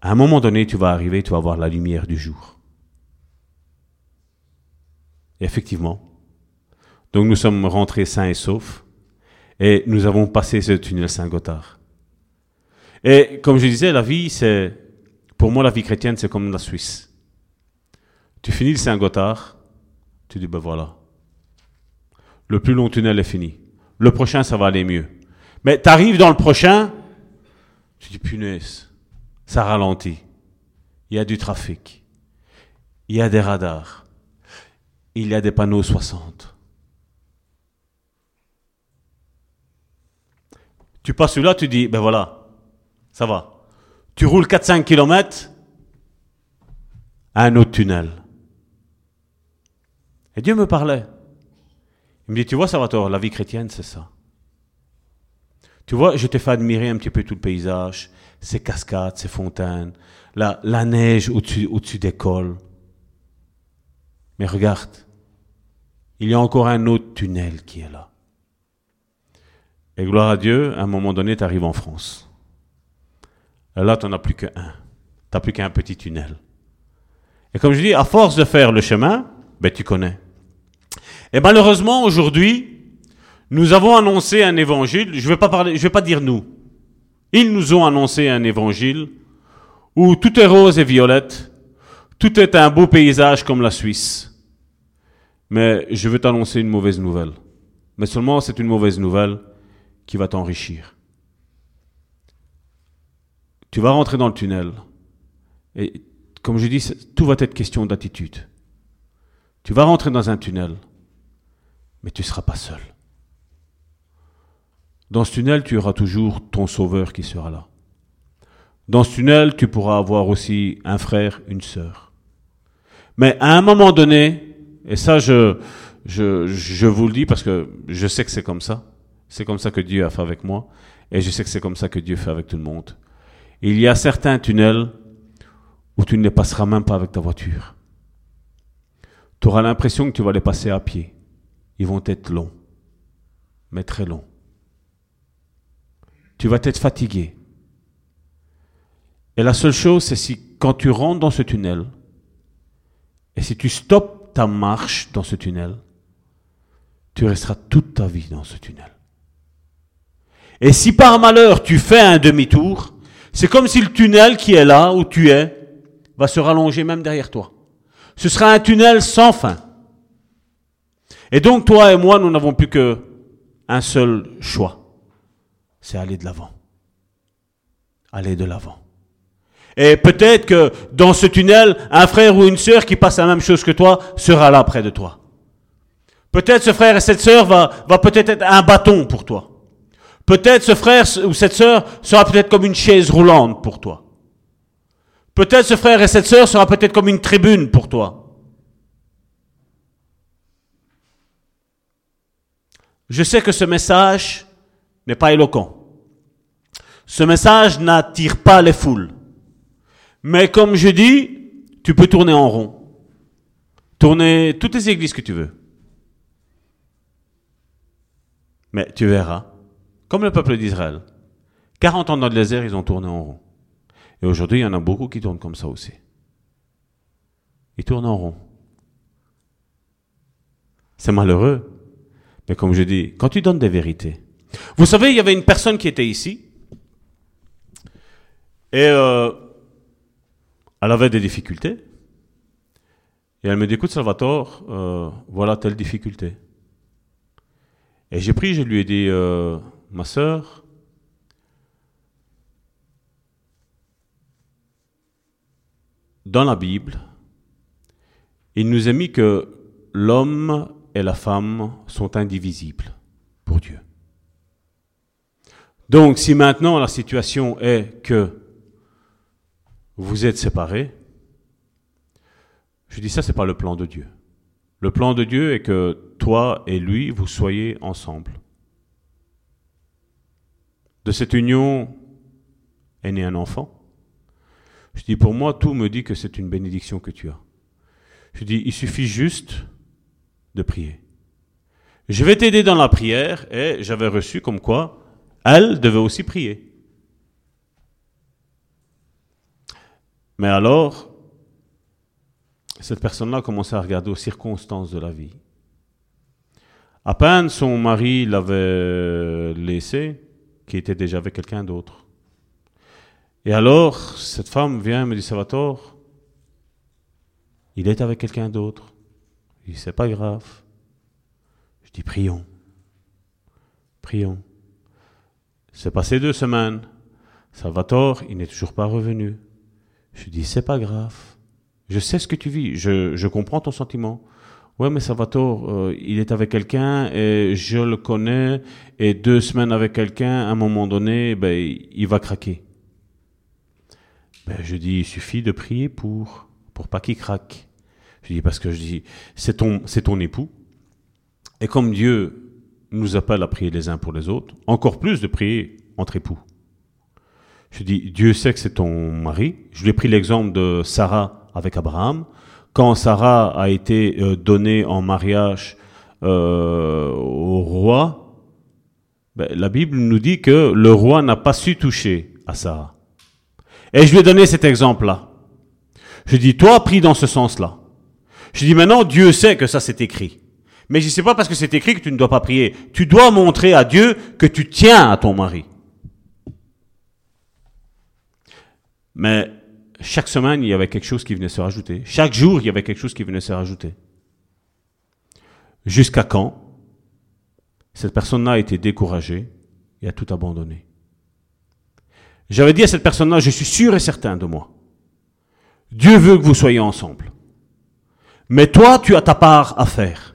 À un moment donné, tu vas arriver, tu vas voir la lumière du jour. effectivement, donc nous sommes rentrés sains et saufs, et nous avons passé ce tunnel Saint-Gothard. Et comme je disais, la vie, c'est, pour moi, la vie chrétienne, c'est comme la Suisse. Tu finis le Saint-Gothard, tu dis, ben voilà, le plus long tunnel est fini. Le prochain, ça va aller mieux. Mais tu arrives dans le prochain, tu dis, punaise, ça ralentit. Il y a du trafic. Il y a des radars. Il y a des panneaux 60. Tu passes là, tu dis, ben voilà, ça va. Tu roules 4-5 km à un autre tunnel. Et Dieu me parlait. Il me dit, tu vois, Salvatore, la vie chrétienne, c'est ça. Tu vois, je t'ai fait admirer un petit peu tout le paysage, ces cascades, ces fontaines, la, la neige au-dessus, des cols. Mais regarde, il y a encore un autre tunnel qui est là. Et gloire à Dieu, à un moment donné, tu arrives en France. Et là, tu n'en as plus qu'un. Tu n'as plus qu'un petit tunnel. Et comme je dis, à force de faire le chemin, ben, tu connais. Et malheureusement, aujourd'hui, nous avons annoncé un évangile. Je ne vais pas parler, je vais pas dire nous. Ils nous ont annoncé un évangile où tout est rose et violette, tout est un beau paysage comme la Suisse. Mais je veux t'annoncer une mauvaise nouvelle. Mais seulement c'est une mauvaise nouvelle qui va t'enrichir. Tu vas rentrer dans le tunnel. Et comme je dis, tout va être question d'attitude. Tu vas rentrer dans un tunnel, mais tu ne seras pas seul. Dans ce tunnel, tu auras toujours ton sauveur qui sera là. Dans ce tunnel, tu pourras avoir aussi un frère, une sœur. Mais à un moment donné, et ça je, je, je vous le dis parce que je sais que c'est comme ça, c'est comme ça que Dieu a fait avec moi, et je sais que c'est comme ça que Dieu fait avec tout le monde. Il y a certains tunnels où tu ne les passeras même pas avec ta voiture. Tu auras l'impression que tu vas les passer à pied. Ils vont être longs, mais très longs tu vas être fatigué. Et la seule chose, c'est si quand tu rentres dans ce tunnel, et si tu stoppes ta marche dans ce tunnel, tu resteras toute ta vie dans ce tunnel. Et si par malheur tu fais un demi-tour, c'est comme si le tunnel qui est là où tu es va se rallonger même derrière toi. Ce sera un tunnel sans fin. Et donc toi et moi, nous n'avons plus que un seul choix c'est aller de l'avant. Aller de l'avant. Et peut-être que dans ce tunnel, un frère ou une sœur qui passe la même chose que toi sera là près de toi. Peut-être ce frère et cette sœur va, va peut-être être un bâton pour toi. Peut-être ce frère ou cette sœur sera peut-être comme une chaise roulante pour toi. Peut-être ce frère et cette sœur sera peut-être comme une tribune pour toi. Je sais que ce message n'est pas éloquent. Ce message n'attire pas les foules. Mais comme je dis, tu peux tourner en rond. Tourner toutes les églises que tu veux. Mais tu verras, comme le peuple d'Israël, 40 ans dans le désert, ils ont tourné en rond. Et aujourd'hui, il y en a beaucoup qui tournent comme ça aussi. Ils tournent en rond. C'est malheureux. Mais comme je dis, quand tu donnes des vérités, vous savez, il y avait une personne qui était ici, et euh, elle avait des difficultés. Et elle me dit, écoute Salvatore, euh, voilà telle difficulté. Et j'ai pris, je lui ai dit, euh, ma sœur, dans la Bible, il nous est mis que l'homme et la femme sont indivisibles pour Dieu. Donc si maintenant la situation est que vous êtes séparés, je dis ça, c'est pas le plan de Dieu. Le plan de Dieu est que toi et lui, vous soyez ensemble. De cette union est né un enfant. Je dis, pour moi, tout me dit que c'est une bénédiction que tu as. Je dis, il suffit juste de prier. Je vais t'aider dans la prière et j'avais reçu comme quoi elle devait aussi prier. Mais alors, cette personne-là a commencé à regarder aux circonstances de la vie. À peine son mari l'avait laissé, qui était déjà avec quelqu'un d'autre. Et alors, cette femme vient me dit, Salvatore, il est avec quelqu'un d'autre. Il dit, c'est pas grave. Je dis, prions. Prions. C'est passé deux semaines. Salvatore, il n'est toujours pas revenu. Je dis, c'est pas grave. Je sais ce que tu vis. Je, je comprends ton sentiment. Ouais, mais Salvatore, euh, il est avec quelqu'un et je le connais. Et deux semaines avec quelqu'un, à un moment donné, ben, il va craquer. Ben, je dis, il suffit de prier pour, pour pas qu'il craque. Je dis, parce que je dis, c'est ton, c'est ton époux. Et comme Dieu nous appelle à prier les uns pour les autres, encore plus de prier entre époux. Je dis, Dieu sait que c'est ton mari. Je lui ai pris l'exemple de Sarah avec Abraham. Quand Sarah a été euh, donnée en mariage euh, au roi, ben, la Bible nous dit que le roi n'a pas su toucher à Sarah. Et je lui ai donné cet exemple-là. Je dis, toi, prie dans ce sens-là. Je dis, maintenant, Dieu sait que ça c'est écrit. Mais je ne sais pas parce que c'est écrit que tu ne dois pas prier. Tu dois montrer à Dieu que tu tiens à ton mari. Mais chaque semaine, il y avait quelque chose qui venait se rajouter. Chaque jour, il y avait quelque chose qui venait se rajouter. Jusqu'à quand cette personne-là a été découragée et a tout abandonné? J'avais dit à cette personne-là, je suis sûr et certain de moi. Dieu veut que vous soyez ensemble. Mais toi, tu as ta part à faire.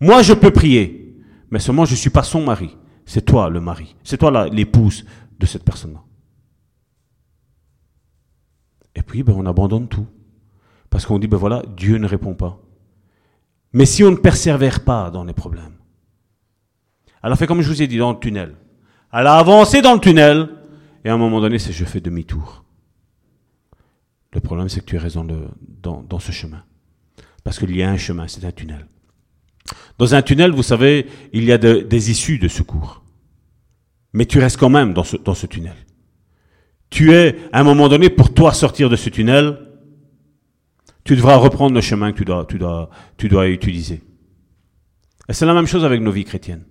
Moi, je peux prier, mais seulement je ne suis pas son mari. C'est toi le mari. C'est toi l'épouse de cette personne-là. Et puis, ben, on abandonne tout. Parce qu'on dit, ben voilà, Dieu ne répond pas. Mais si on ne persévère pas dans les problèmes, elle a fait comme je vous ai dit dans le tunnel. Elle a avancé dans le tunnel, et à un moment donné, c'est je fais demi-tour. Le problème, c'est que tu es raison dans, dans ce chemin. Parce qu'il y a un chemin, c'est un tunnel. Dans un tunnel, vous savez, il y a des issues de secours. Mais tu restes quand même dans ce, dans ce tunnel. Tu es, à un moment donné, pour toi sortir de ce tunnel, tu devras reprendre le chemin que tu dois, tu dois, tu dois utiliser. Et c'est la même chose avec nos vies chrétiennes.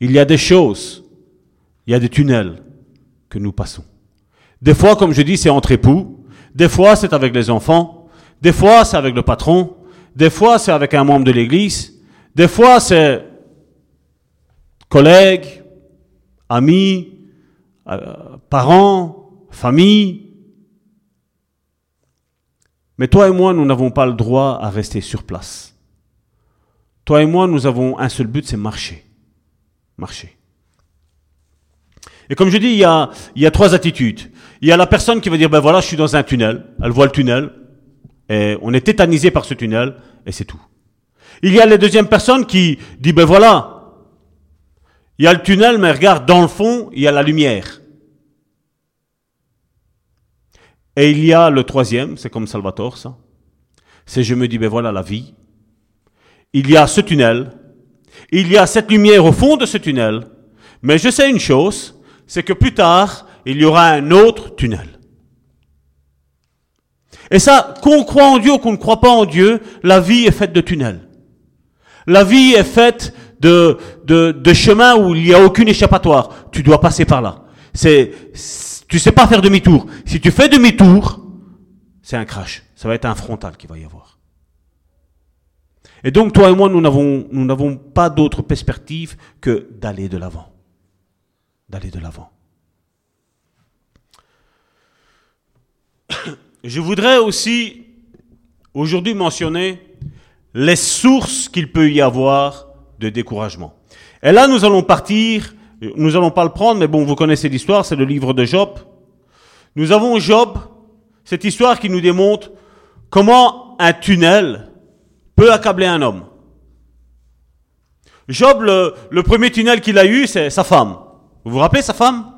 Il y a des choses, il y a des tunnels que nous passons. Des fois, comme je dis, c'est entre époux. Des fois, c'est avec les enfants. Des fois, c'est avec le patron. Des fois, c'est avec un membre de l'église. Des fois, c'est collègues, amis, euh, parents, famille. Mais toi et moi, nous n'avons pas le droit à rester sur place. Toi et moi, nous avons un seul but, c'est marcher. Marcher. Et comme je dis, il y a, il y a trois attitudes. Il y a la personne qui va dire, ben voilà, je suis dans un tunnel. Elle voit le tunnel. Et on est tétanisé par ce tunnel et c'est tout. Il y a la deuxième personne qui dit, ben voilà, il y a le tunnel, mais regarde, dans le fond, il y a la lumière. Et il y a le troisième, c'est comme Salvatore, ça. C'est je me dis, ben voilà la vie. Il y a ce tunnel. Il y a cette lumière au fond de ce tunnel. Mais je sais une chose, c'est que plus tard, il y aura un autre tunnel. Et ça, qu'on croit en Dieu ou qu'on ne croit pas en Dieu, la vie est faite de tunnels. La vie est faite de, de, chemins où il n'y a aucune échappatoire. Tu dois passer par là. C'est, tu sais pas faire demi-tour. Si tu fais demi-tour, c'est un crash. Ça va être un frontal qu'il va y avoir. Et donc, toi et moi, nous n'avons, nous n'avons pas d'autre perspective que d'aller de l'avant. D'aller de l'avant. Je voudrais aussi aujourd'hui mentionner les sources qu'il peut y avoir de découragement. Et là, nous allons partir, nous allons pas le prendre, mais bon, vous connaissez l'histoire, c'est le livre de Job. Nous avons Job, cette histoire qui nous démontre comment un tunnel peut accabler un homme. Job, le, premier tunnel qu'il a eu, c'est sa femme. Vous vous rappelez sa femme?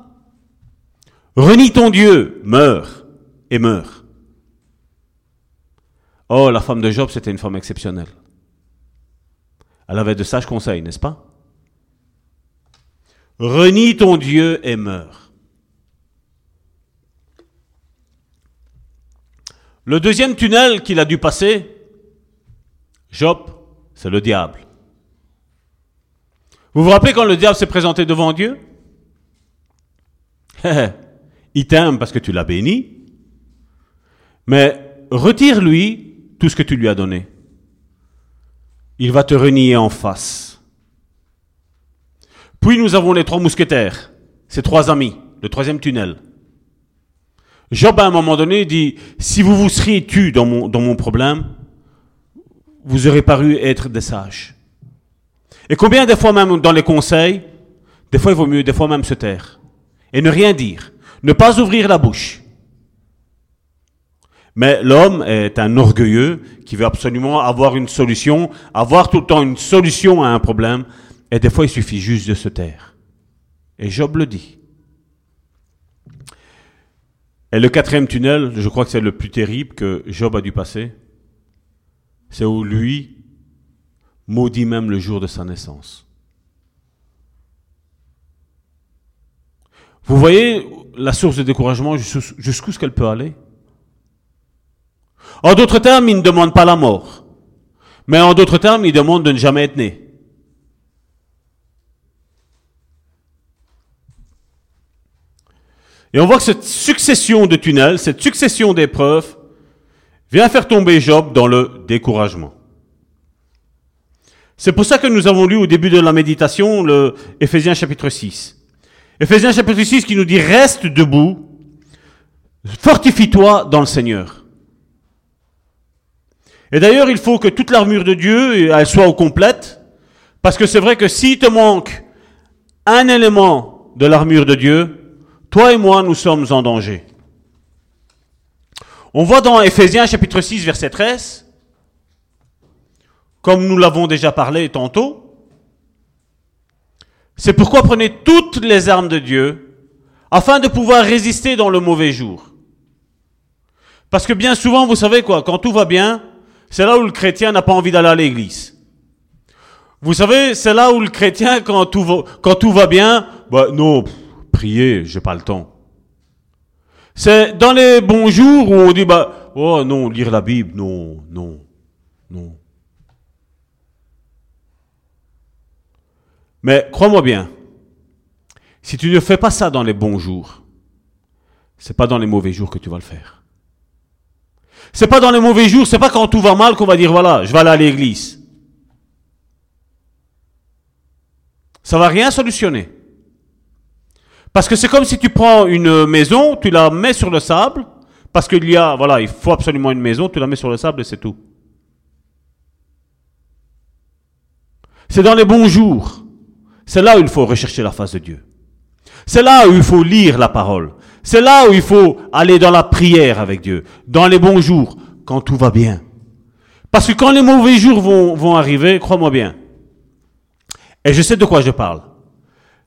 Renie ton Dieu, meurs et meurs. Oh, la femme de Job, c'était une femme exceptionnelle. Elle avait de sages conseils, n'est-ce pas? Renie ton Dieu et meurs. Le deuxième tunnel qu'il a dû passer, Job, c'est le diable. Vous vous rappelez quand le diable s'est présenté devant Dieu? Il t'aime parce que tu l'as béni, mais retire-lui tout ce que tu lui as donné. Il va te renier en face. Puis nous avons les trois mousquetaires, ces trois amis, le troisième tunnel. Job, à un moment donné, dit, si vous vous seriez tu dans mon, dans mon problème, vous aurez paru être des sages. Et combien des fois même dans les conseils, des fois il vaut mieux des fois même se taire et ne rien dire, ne pas ouvrir la bouche. Mais l'homme est un orgueilleux qui veut absolument avoir une solution, avoir tout le temps une solution à un problème, et des fois il suffit juste de se taire. Et Job le dit. Et le quatrième tunnel, je crois que c'est le plus terrible que Job a dû passer, c'est où lui maudit même le jour de sa naissance. Vous voyez la source de découragement jusqu'où ce qu'elle peut aller? En d'autres termes, il ne demande pas la mort. Mais en d'autres termes, il demande de ne jamais être né. Et on voit que cette succession de tunnels, cette succession d'épreuves, vient faire tomber Job dans le découragement. C'est pour ça que nous avons lu au début de la méditation le Éphésiens chapitre 6. Éphésiens chapitre 6 qui nous dit reste debout, fortifie-toi dans le Seigneur. Et d'ailleurs, il faut que toute l'armure de Dieu elle soit au complète, parce que c'est vrai que s'il te manque un élément de l'armure de Dieu, toi et moi, nous sommes en danger. On voit dans Éphésiens chapitre 6 verset 13 comme nous l'avons déjà parlé tantôt. C'est pourquoi prenez toutes les armes de Dieu afin de pouvoir résister dans le mauvais jour. Parce que bien souvent, vous savez quoi, quand tout va bien, c'est là où le chrétien n'a pas envie d'aller à l'église. Vous savez, c'est là où le chrétien, quand tout va, bien, bah non, prier, j'ai pas le temps. C'est dans les bons jours où on dit, bah, oh non, lire la Bible, non, non, non. Mais crois-moi bien, si tu ne fais pas ça dans les bons jours, c'est pas dans les mauvais jours que tu vas le faire. C'est pas dans les mauvais jours, c'est pas quand tout va mal qu'on va dire voilà, je vais aller à l'église. Ça va rien solutionner. Parce que c'est comme si tu prends une maison, tu la mets sur le sable, parce qu'il y a, voilà, il faut absolument une maison, tu la mets sur le sable et c'est tout. C'est dans les bons jours c'est là où il faut rechercher la face de Dieu. C'est là où il faut lire la parole. C'est là où il faut aller dans la prière avec Dieu, dans les bons jours, quand tout va bien. Parce que quand les mauvais jours vont, vont arriver, crois-moi bien, et je sais de quoi je parle,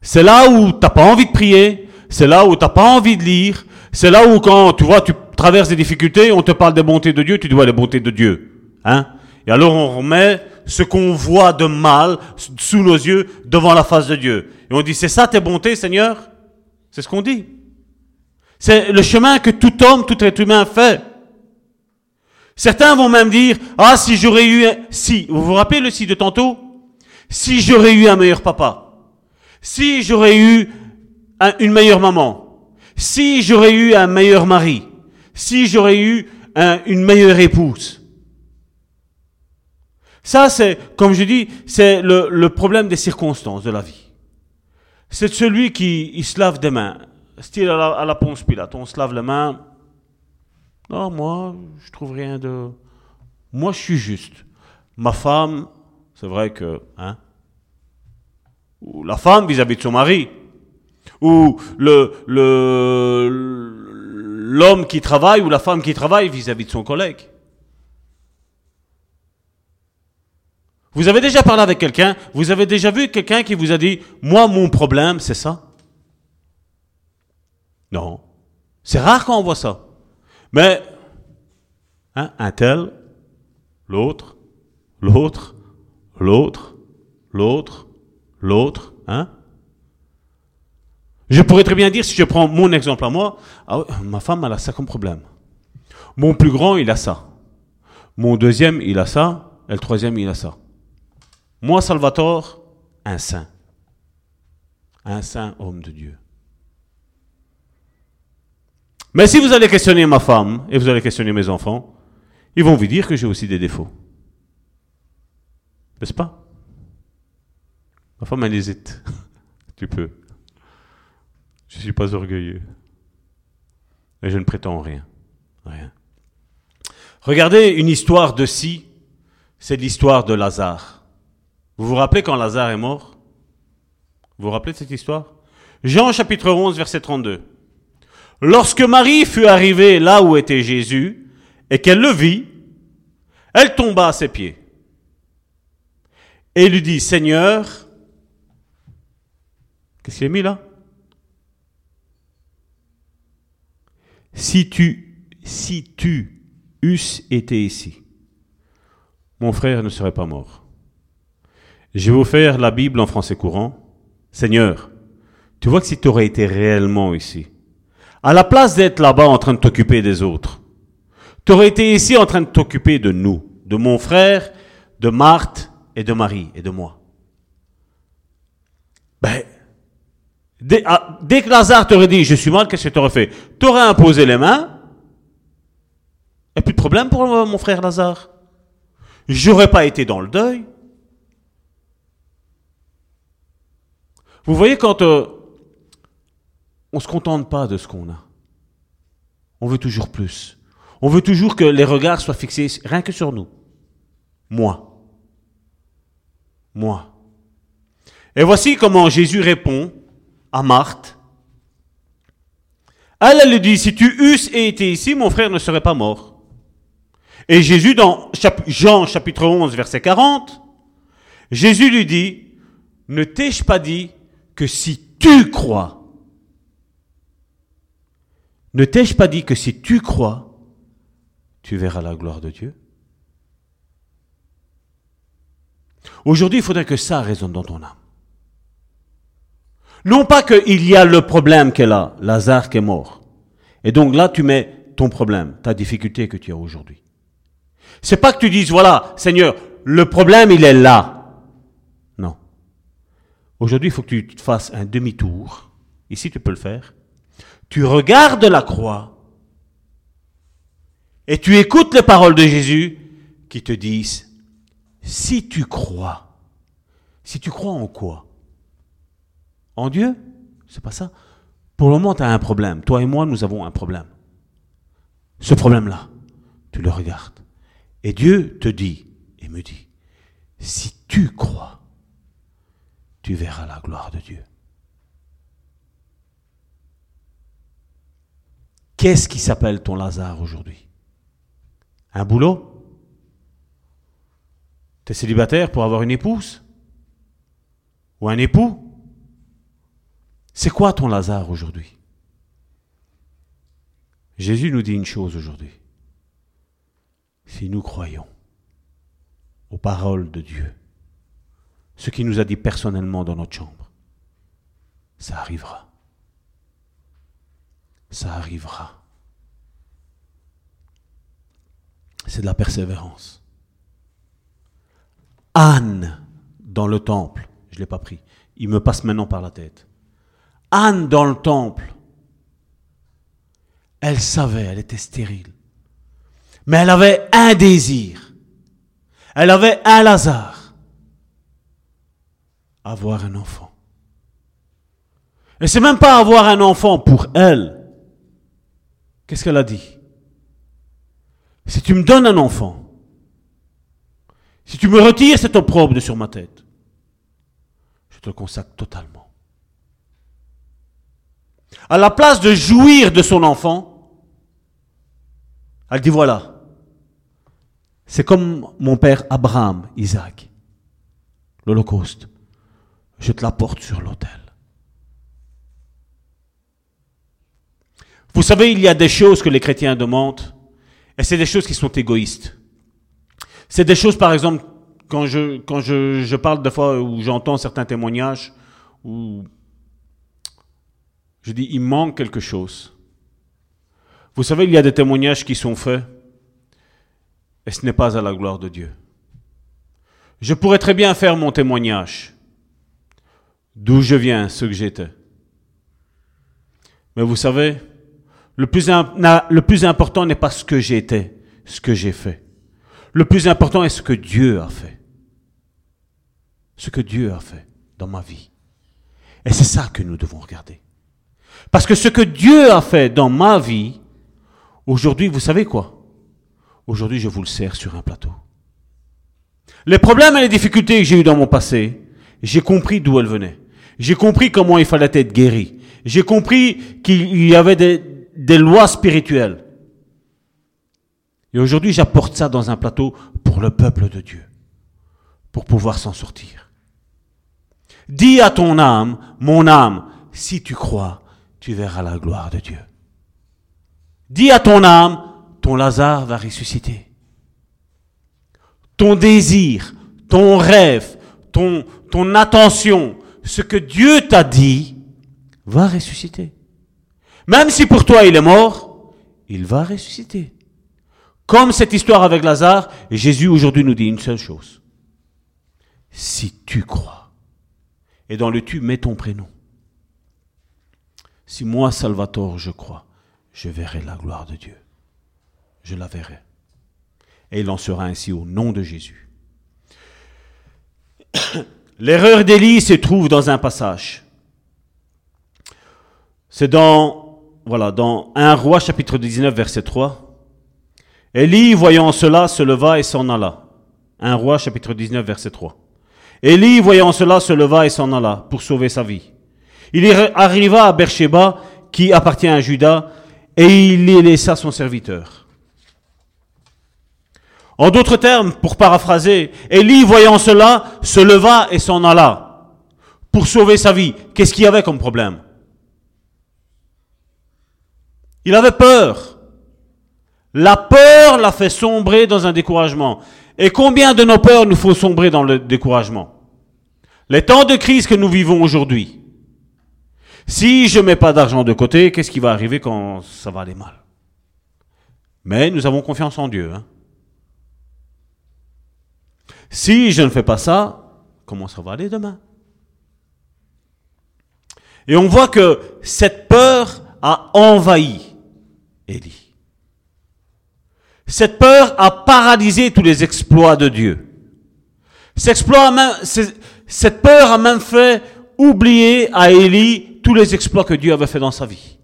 c'est là où tu n'as pas envie de prier, c'est là où tu n'as pas envie de lire, c'est là où quand tu vois, tu traverses des difficultés, on te parle des bontés de Dieu, tu dois les bontés de Dieu. Hein? Et alors on remet ce qu'on voit de mal sous nos yeux devant la face de Dieu. Et on dit, c'est ça tes bontés, Seigneur? C'est ce qu'on dit. C'est le chemin que tout homme, tout être humain fait. Certains vont même dire, ah, si j'aurais eu, si, vous vous rappelez le si de tantôt? Si j'aurais eu un meilleur papa, si j'aurais eu une meilleure maman, si j'aurais eu un meilleur mari, si j'aurais eu une meilleure épouse, ça, c'est, comme je dis, c'est le, problème des circonstances de la vie. C'est celui qui se lave des mains. Style à la, à la Ponce Pilate, on se lave les mains. Non, moi, je trouve rien de. Moi, je suis juste. Ma femme, c'est vrai que, hein, ou la femme vis-à-vis de son mari, ou le l'homme qui travaille ou la femme qui travaille vis à -vis de son collègue. Vous avez déjà parlé avec quelqu'un, vous avez déjà vu quelqu'un qui vous a dit, moi mon problème c'est ça Non. C'est rare quand on voit ça. Mais, hein, un tel, l'autre, l'autre, l'autre, l'autre, l'autre, hein Je pourrais très bien dire, si je prends mon exemple à moi, ah ma femme, a ça comme problème. Mon plus grand, il a ça. Mon deuxième, il a ça. Et le troisième, il a ça. Moi, Salvatore, un saint. Un saint homme de Dieu. Mais si vous allez questionner ma femme et vous allez questionner mes enfants, ils vont vous dire que j'ai aussi des défauts. N'est-ce pas? Ma femme, elle hésite. tu peux. Je ne suis pas orgueilleux. Et je ne prétends rien. Rien. Regardez une histoire de si, c'est l'histoire de Lazare. Vous vous rappelez quand Lazare est mort? Vous vous rappelez de cette histoire? Jean chapitre 11, verset 32. Lorsque Marie fut arrivée là où était Jésus, et qu'elle le vit, elle tomba à ses pieds. Et lui dit, Seigneur, qu'est-ce qu'il a mis là Si tu, si tu eusses été ici, mon frère ne serait pas mort. Je vais vous faire la Bible en français courant. Seigneur, tu vois que si tu aurais été réellement ici, à la place d'être là-bas en train de t'occuper des autres, tu aurais été ici en train de t'occuper de nous, de mon frère, de Marthe et de Marie et de moi. Ben, dès, ah, que Lazare t'aurait dit je suis mal, qu'est-ce que tu aurais fait? Tu aurais imposé les mains, et plus de problème pour mon frère Lazare. J'aurais pas été dans le deuil. Vous voyez quand euh, on ne se contente pas de ce qu'on a. On veut toujours plus. On veut toujours que les regards soient fixés rien que sur nous. Moi. Moi. Et voici comment Jésus répond à Marthe. Elle, lui dit, si tu eusses été ici, mon frère ne serait pas mort. Et Jésus, dans Jean chapitre 11, verset 40, Jésus lui dit, ne t'ai-je pas dit que si tu crois, ne t'ai-je pas dit que si tu crois, tu verras la gloire de Dieu? Aujourd'hui, il faudrait que ça résonne dans ton âme. Non pas qu'il y a le problème qu'elle a, Lazare qui est mort. Et donc là, tu mets ton problème, ta difficulté que tu as aujourd'hui. C'est pas que tu dises, voilà, Seigneur, le problème, il est là. Non. Aujourd'hui, il faut que tu te fasses un demi-tour. Ici, tu peux le faire tu regardes la croix et tu écoutes les paroles de Jésus qui te disent, si tu crois, si tu crois en quoi? En Dieu? C'est pas ça. Pour le moment, tu as un problème. Toi et moi, nous avons un problème. Ce problème-là, tu le regardes. Et Dieu te dit et me dit, si tu crois, tu verras la gloire de Dieu. Qu'est-ce qui s'appelle ton Lazare aujourd'hui? Un boulot? Tu es célibataire pour avoir une épouse? Ou un époux? C'est quoi ton Lazare aujourd'hui? Jésus nous dit une chose aujourd'hui. Si nous croyons aux paroles de Dieu, ce qu'il nous a dit personnellement dans notre chambre, ça arrivera ça arrivera. C'est de la persévérance. Anne dans le temple, je ne l'ai pas pris, il me passe maintenant par la tête. Anne dans le temple, elle savait, elle était stérile. Mais elle avait un désir. Elle avait un Lazare. Avoir un enfant. Et c'est même pas avoir un enfant pour elle. Qu'est-ce qu'elle a dit? Si tu me donnes un enfant, si tu me retires cet opprobre de sur ma tête, je te le consacre totalement. À la place de jouir de son enfant, elle dit voilà, c'est comme mon père Abraham, Isaac. l'Holocauste, je te la porte sur l'autel. Vous savez, il y a des choses que les chrétiens demandent, et c'est des choses qui sont égoïstes. C'est des choses, par exemple, quand je, quand je, je parle des fois où j'entends certains témoignages, où je dis, il manque quelque chose. Vous savez, il y a des témoignages qui sont faits, et ce n'est pas à la gloire de Dieu. Je pourrais très bien faire mon témoignage, d'où je viens, ce que j'étais. Mais vous savez, le plus, important n'est pas ce que j'étais, ce que j'ai fait. Le plus important est ce que Dieu a fait. Ce que Dieu a fait dans ma vie. Et c'est ça que nous devons regarder. Parce que ce que Dieu a fait dans ma vie, aujourd'hui, vous savez quoi? Aujourd'hui, je vous le sers sur un plateau. Les problèmes et les difficultés que j'ai eues dans mon passé, j'ai compris d'où elles venaient. J'ai compris comment il fallait être guéri. J'ai compris qu'il y avait des, des lois spirituelles. Et aujourd'hui, j'apporte ça dans un plateau pour le peuple de Dieu, pour pouvoir s'en sortir. Dis à ton âme, mon âme, si tu crois, tu verras la gloire de Dieu. Dis à ton âme, ton Lazare va ressusciter. Ton désir, ton rêve, ton, ton attention, ce que Dieu t'a dit, va ressusciter. Même si pour toi il est mort, il va ressusciter. Comme cette histoire avec Lazare, Jésus aujourd'hui nous dit une seule chose. Si tu crois, et dans le tu mets ton prénom. Si moi, Salvatore, je crois, je verrai la gloire de Dieu. Je la verrai. Et il en sera ainsi au nom de Jésus. L'erreur d'Élie se trouve dans un passage. C'est dans voilà, dans 1 roi chapitre 19 verset 3. Élie, voyant cela, se leva et s'en alla. 1 roi chapitre 19 verset 3. Élie, voyant cela, se leva et s'en alla pour sauver sa vie. Il arriva à Beersheba, qui appartient à Judas, et il y laissa son serviteur. En d'autres termes, pour paraphraser, Élie, voyant cela, se leva et s'en alla pour sauver sa vie. Qu'est-ce qu'il y avait comme problème? Il avait peur. La peur l'a fait sombrer dans un découragement. Et combien de nos peurs nous font sombrer dans le découragement? Les temps de crise que nous vivons aujourd'hui. Si je ne mets pas d'argent de côté, qu'est-ce qui va arriver quand ça va aller mal? Mais nous avons confiance en Dieu. Hein. si je ne fais pas ça, comment ça va aller demain? Et on voit que cette peur a envahi Élie. Cette peur a paralysé tous les exploits de Dieu. Cette, peur a même fait oublier à Élie tous les exploits que Dieu avait fait dans sa vie.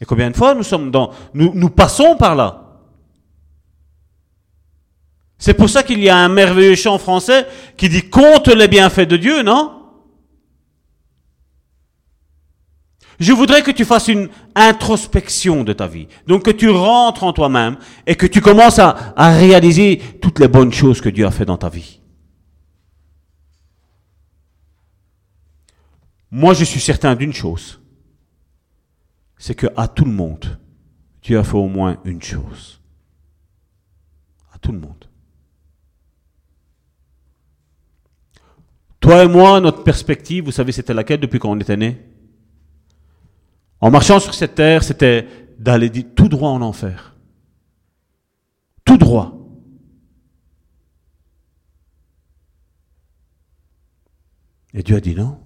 Et combien de fois nous sommes dans, nous, nous passons par là? C'est pour ça qu'il y a un merveilleux chant français qui dit compte les bienfaits de Dieu, non? Je voudrais que tu fasses une introspection de ta vie. Donc que tu rentres en toi-même et que tu commences à, réaliser toutes les bonnes choses que Dieu a fait dans ta vie. Moi, je suis certain d'une chose. C'est que à tout le monde, Dieu a fait au moins une chose. À tout le monde. Toi et moi, notre perspective, vous savez, c'était laquelle depuis qu'on était né en marchant sur cette terre, c'était d'aller tout droit en enfer. Tout droit. Et Dieu a dit non.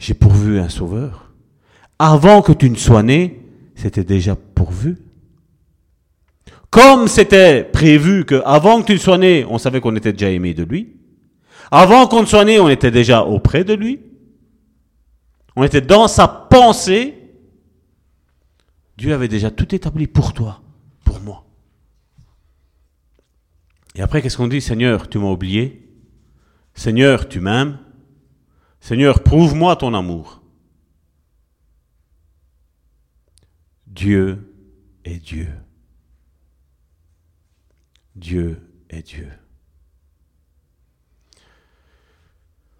J'ai pourvu un sauveur. Avant que tu ne sois né, c'était déjà pourvu. Comme c'était prévu que avant que tu ne sois né, on savait qu'on était déjà aimé de lui. Avant qu'on ne soit né, on était déjà auprès de lui. On était dans sa pensée. Dieu avait déjà tout établi pour toi, pour moi. Et après, qu'est-ce qu'on dit? Seigneur, tu m'as oublié. Seigneur, tu m'aimes. Seigneur, prouve-moi ton amour. Dieu est Dieu. Dieu est Dieu.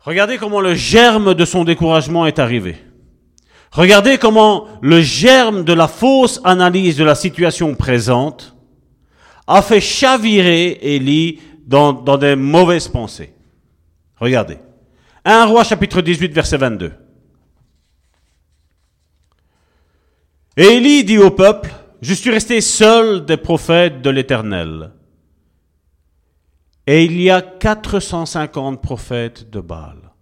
Regardez comment le germe de son découragement est arrivé. Regardez comment le germe de la fausse analyse de la situation présente a fait chavirer Élie dans, des mauvaises pensées. Regardez. 1 roi chapitre 18 verset 22. Et Élie dit au peuple, je suis resté seul des prophètes de l'Éternel. Et il y a 450 prophètes de Baal.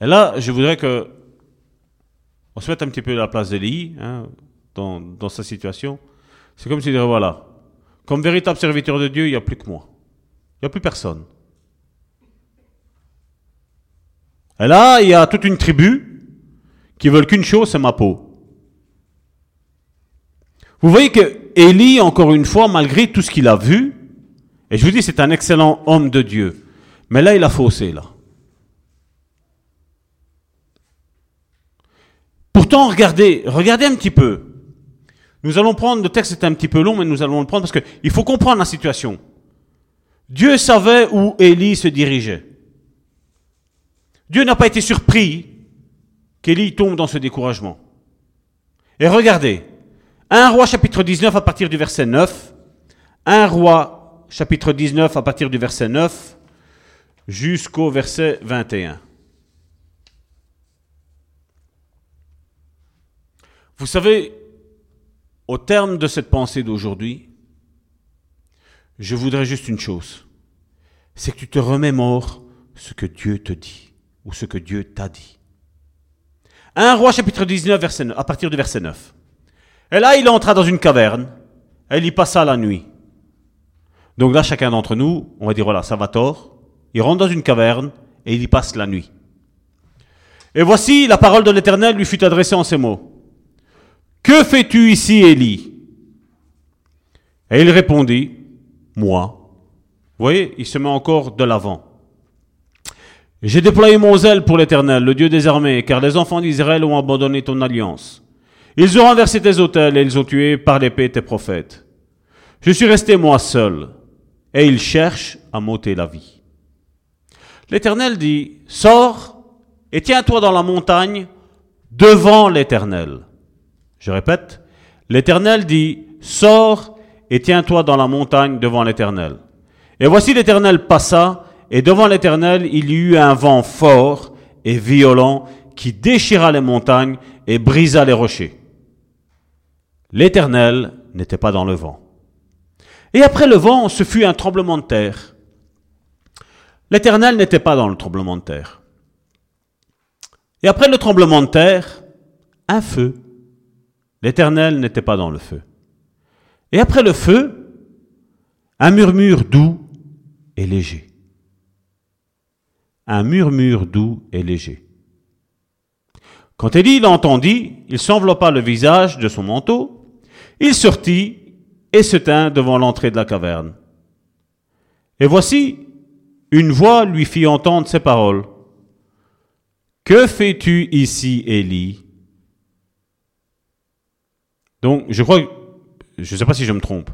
Et là, je voudrais que on se mette un petit peu à la place d'Élie hein, dans, sa situation. C'est comme s'il dirait, voilà, comme véritable serviteur de Dieu, il n'y a plus que moi. Il n'y a plus personne. Et là, il y a toute une tribu qui veulent qu'une chose, c'est ma peau. Vous voyez que Élie, encore une fois, malgré tout ce qu'il a vu, et je vous dis, c'est un excellent homme de Dieu, mais là, il a faussé, là. Pourtant, regardez, regardez un petit peu. Nous allons prendre, le texte est un petit peu long, mais nous allons le prendre parce qu'il faut comprendre la situation. Dieu savait où Élie se dirigeait. Dieu n'a pas été surpris qu'Élie tombe dans ce découragement. Et regardez, 1 roi chapitre 19 à partir du verset 9, 1 roi chapitre 19 à partir du verset 9 jusqu'au verset 21. Vous savez, au terme de cette pensée d'aujourd'hui, je voudrais juste une chose, c'est que tu te remémores ce que Dieu te dit ou ce que Dieu t'a dit. 1 roi chapitre 19 verset 9, à partir du verset 9. Et là, il entra dans une caverne, et il y passa la nuit. Donc là, chacun d'entre nous, on va dire, voilà, ça va tort. Il rentre dans une caverne, et il y passe la nuit. Et voici, la parole de l'Éternel lui fut adressée en ces mots. Que fais-tu ici, Élie? Et il répondit, Moi. Voyez, il se met encore de l'avant. J'ai déployé mon zèle pour l'Éternel, le Dieu des armées, car les enfants d'Israël ont abandonné ton alliance. Ils ont renversé tes autels et ils ont tué par l'épée tes prophètes. Je suis resté moi seul, et ils cherchent à m'ôter la vie. L'Éternel dit, Sors et tiens-toi dans la montagne devant l'Éternel. Je répète, l'Éternel dit, Sors et tiens-toi dans la montagne devant l'Éternel. Et voici l'Éternel passa, et devant l'Éternel il y eut un vent fort et violent qui déchira les montagnes et brisa les rochers. L'Éternel n'était pas dans le vent. Et après le vent, ce fut un tremblement de terre. L'Éternel n'était pas dans le tremblement de terre. Et après le tremblement de terre, un feu. L'Éternel n'était pas dans le feu. Et après le feu, un murmure doux et léger. Un murmure doux et léger. Quand Élie l'entendit, il s'enveloppa le visage de son manteau, il sortit et se tint devant l'entrée de la caverne. Et voici, une voix lui fit entendre ces paroles. Que fais-tu ici, Élie? Donc, je crois, je ne sais pas si je me trompe.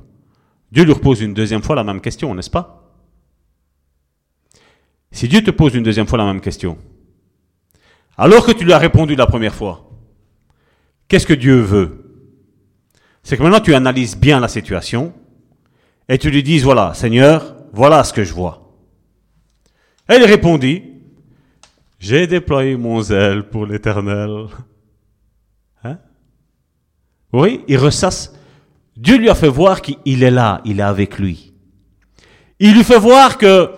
Dieu lui repose une deuxième fois la même question, n'est-ce pas? Si Dieu te pose une deuxième fois la même question, alors que tu lui as répondu la première fois, qu'est-ce que Dieu veut? C'est que maintenant tu analyses bien la situation et tu lui dis, voilà, Seigneur, voilà ce que je vois. Elle répondit, j'ai déployé mon zèle pour l'Éternel. Hein? Oui, il ressasse. Dieu lui a fait voir qu'il est là, il est avec lui. Il lui fait voir que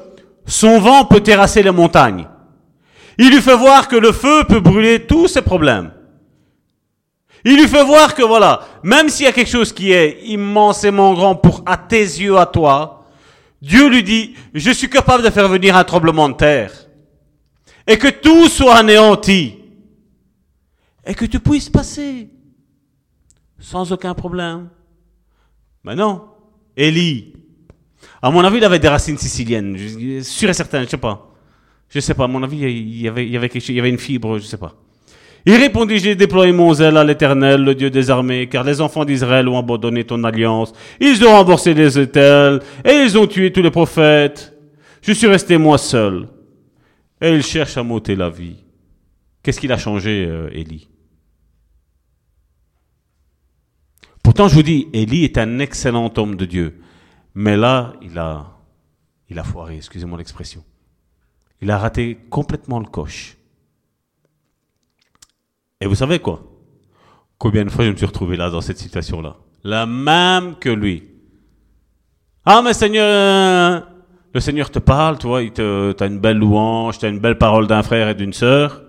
son vent peut terrasser les montagnes. Il lui fait voir que le feu peut brûler tous ses problèmes. Il lui fait voir que voilà, même s'il y a quelque chose qui est immensément grand pour à tes yeux, à toi, Dieu lui dit, je suis capable de faire venir un tremblement de terre. Et que tout soit anéanti. Et que tu puisses passer. Sans aucun problème. Mais non. Élie. À mon avis, il avait des racines siciliennes. Sûr et certain, je sais pas. Je sais pas, à mon avis, il y avait, il y avait une fibre, je sais pas. Il répondit, j'ai déployé mon zèle à l'Éternel, le Dieu des armées, car les enfants d'Israël ont abandonné ton alliance, ils ont remboursé les hôtels, et ils ont tué tous les prophètes. Je suis resté moi seul. Et il cherche à m'ôter la vie. Qu'est-ce qu'il a changé, euh, Élie? Pourtant, je vous dis, Élie est un excellent homme de Dieu. Mais là, il a, il a foiré, excusez-moi l'expression. Il a raté complètement le coche. Et vous savez quoi? Combien de fois je me suis retrouvé là, dans cette situation-là? La même que lui. Ah, mais Seigneur, le Seigneur te parle, tu vois, te, t'as une belle louange, t'as une belle parole d'un frère et d'une sœur,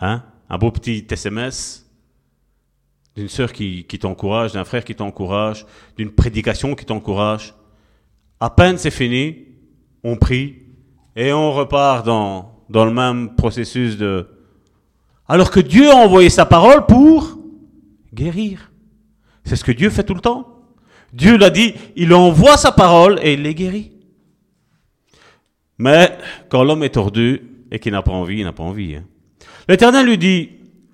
hein, un beau petit SMS, d'une sœur qui, qui t'encourage, d'un frère qui t'encourage, d'une prédication qui t'encourage. À peine c'est fini, on prie et on repart dans, dans le même processus de, alors que Dieu a envoyé sa parole pour guérir. C'est ce que Dieu fait tout le temps. Dieu l'a dit, il envoie sa parole et il les guérit. Mais quand l'homme est tordu et qu'il n'a pas envie, il n'a pas envie. Hein. L'Éternel lui dit,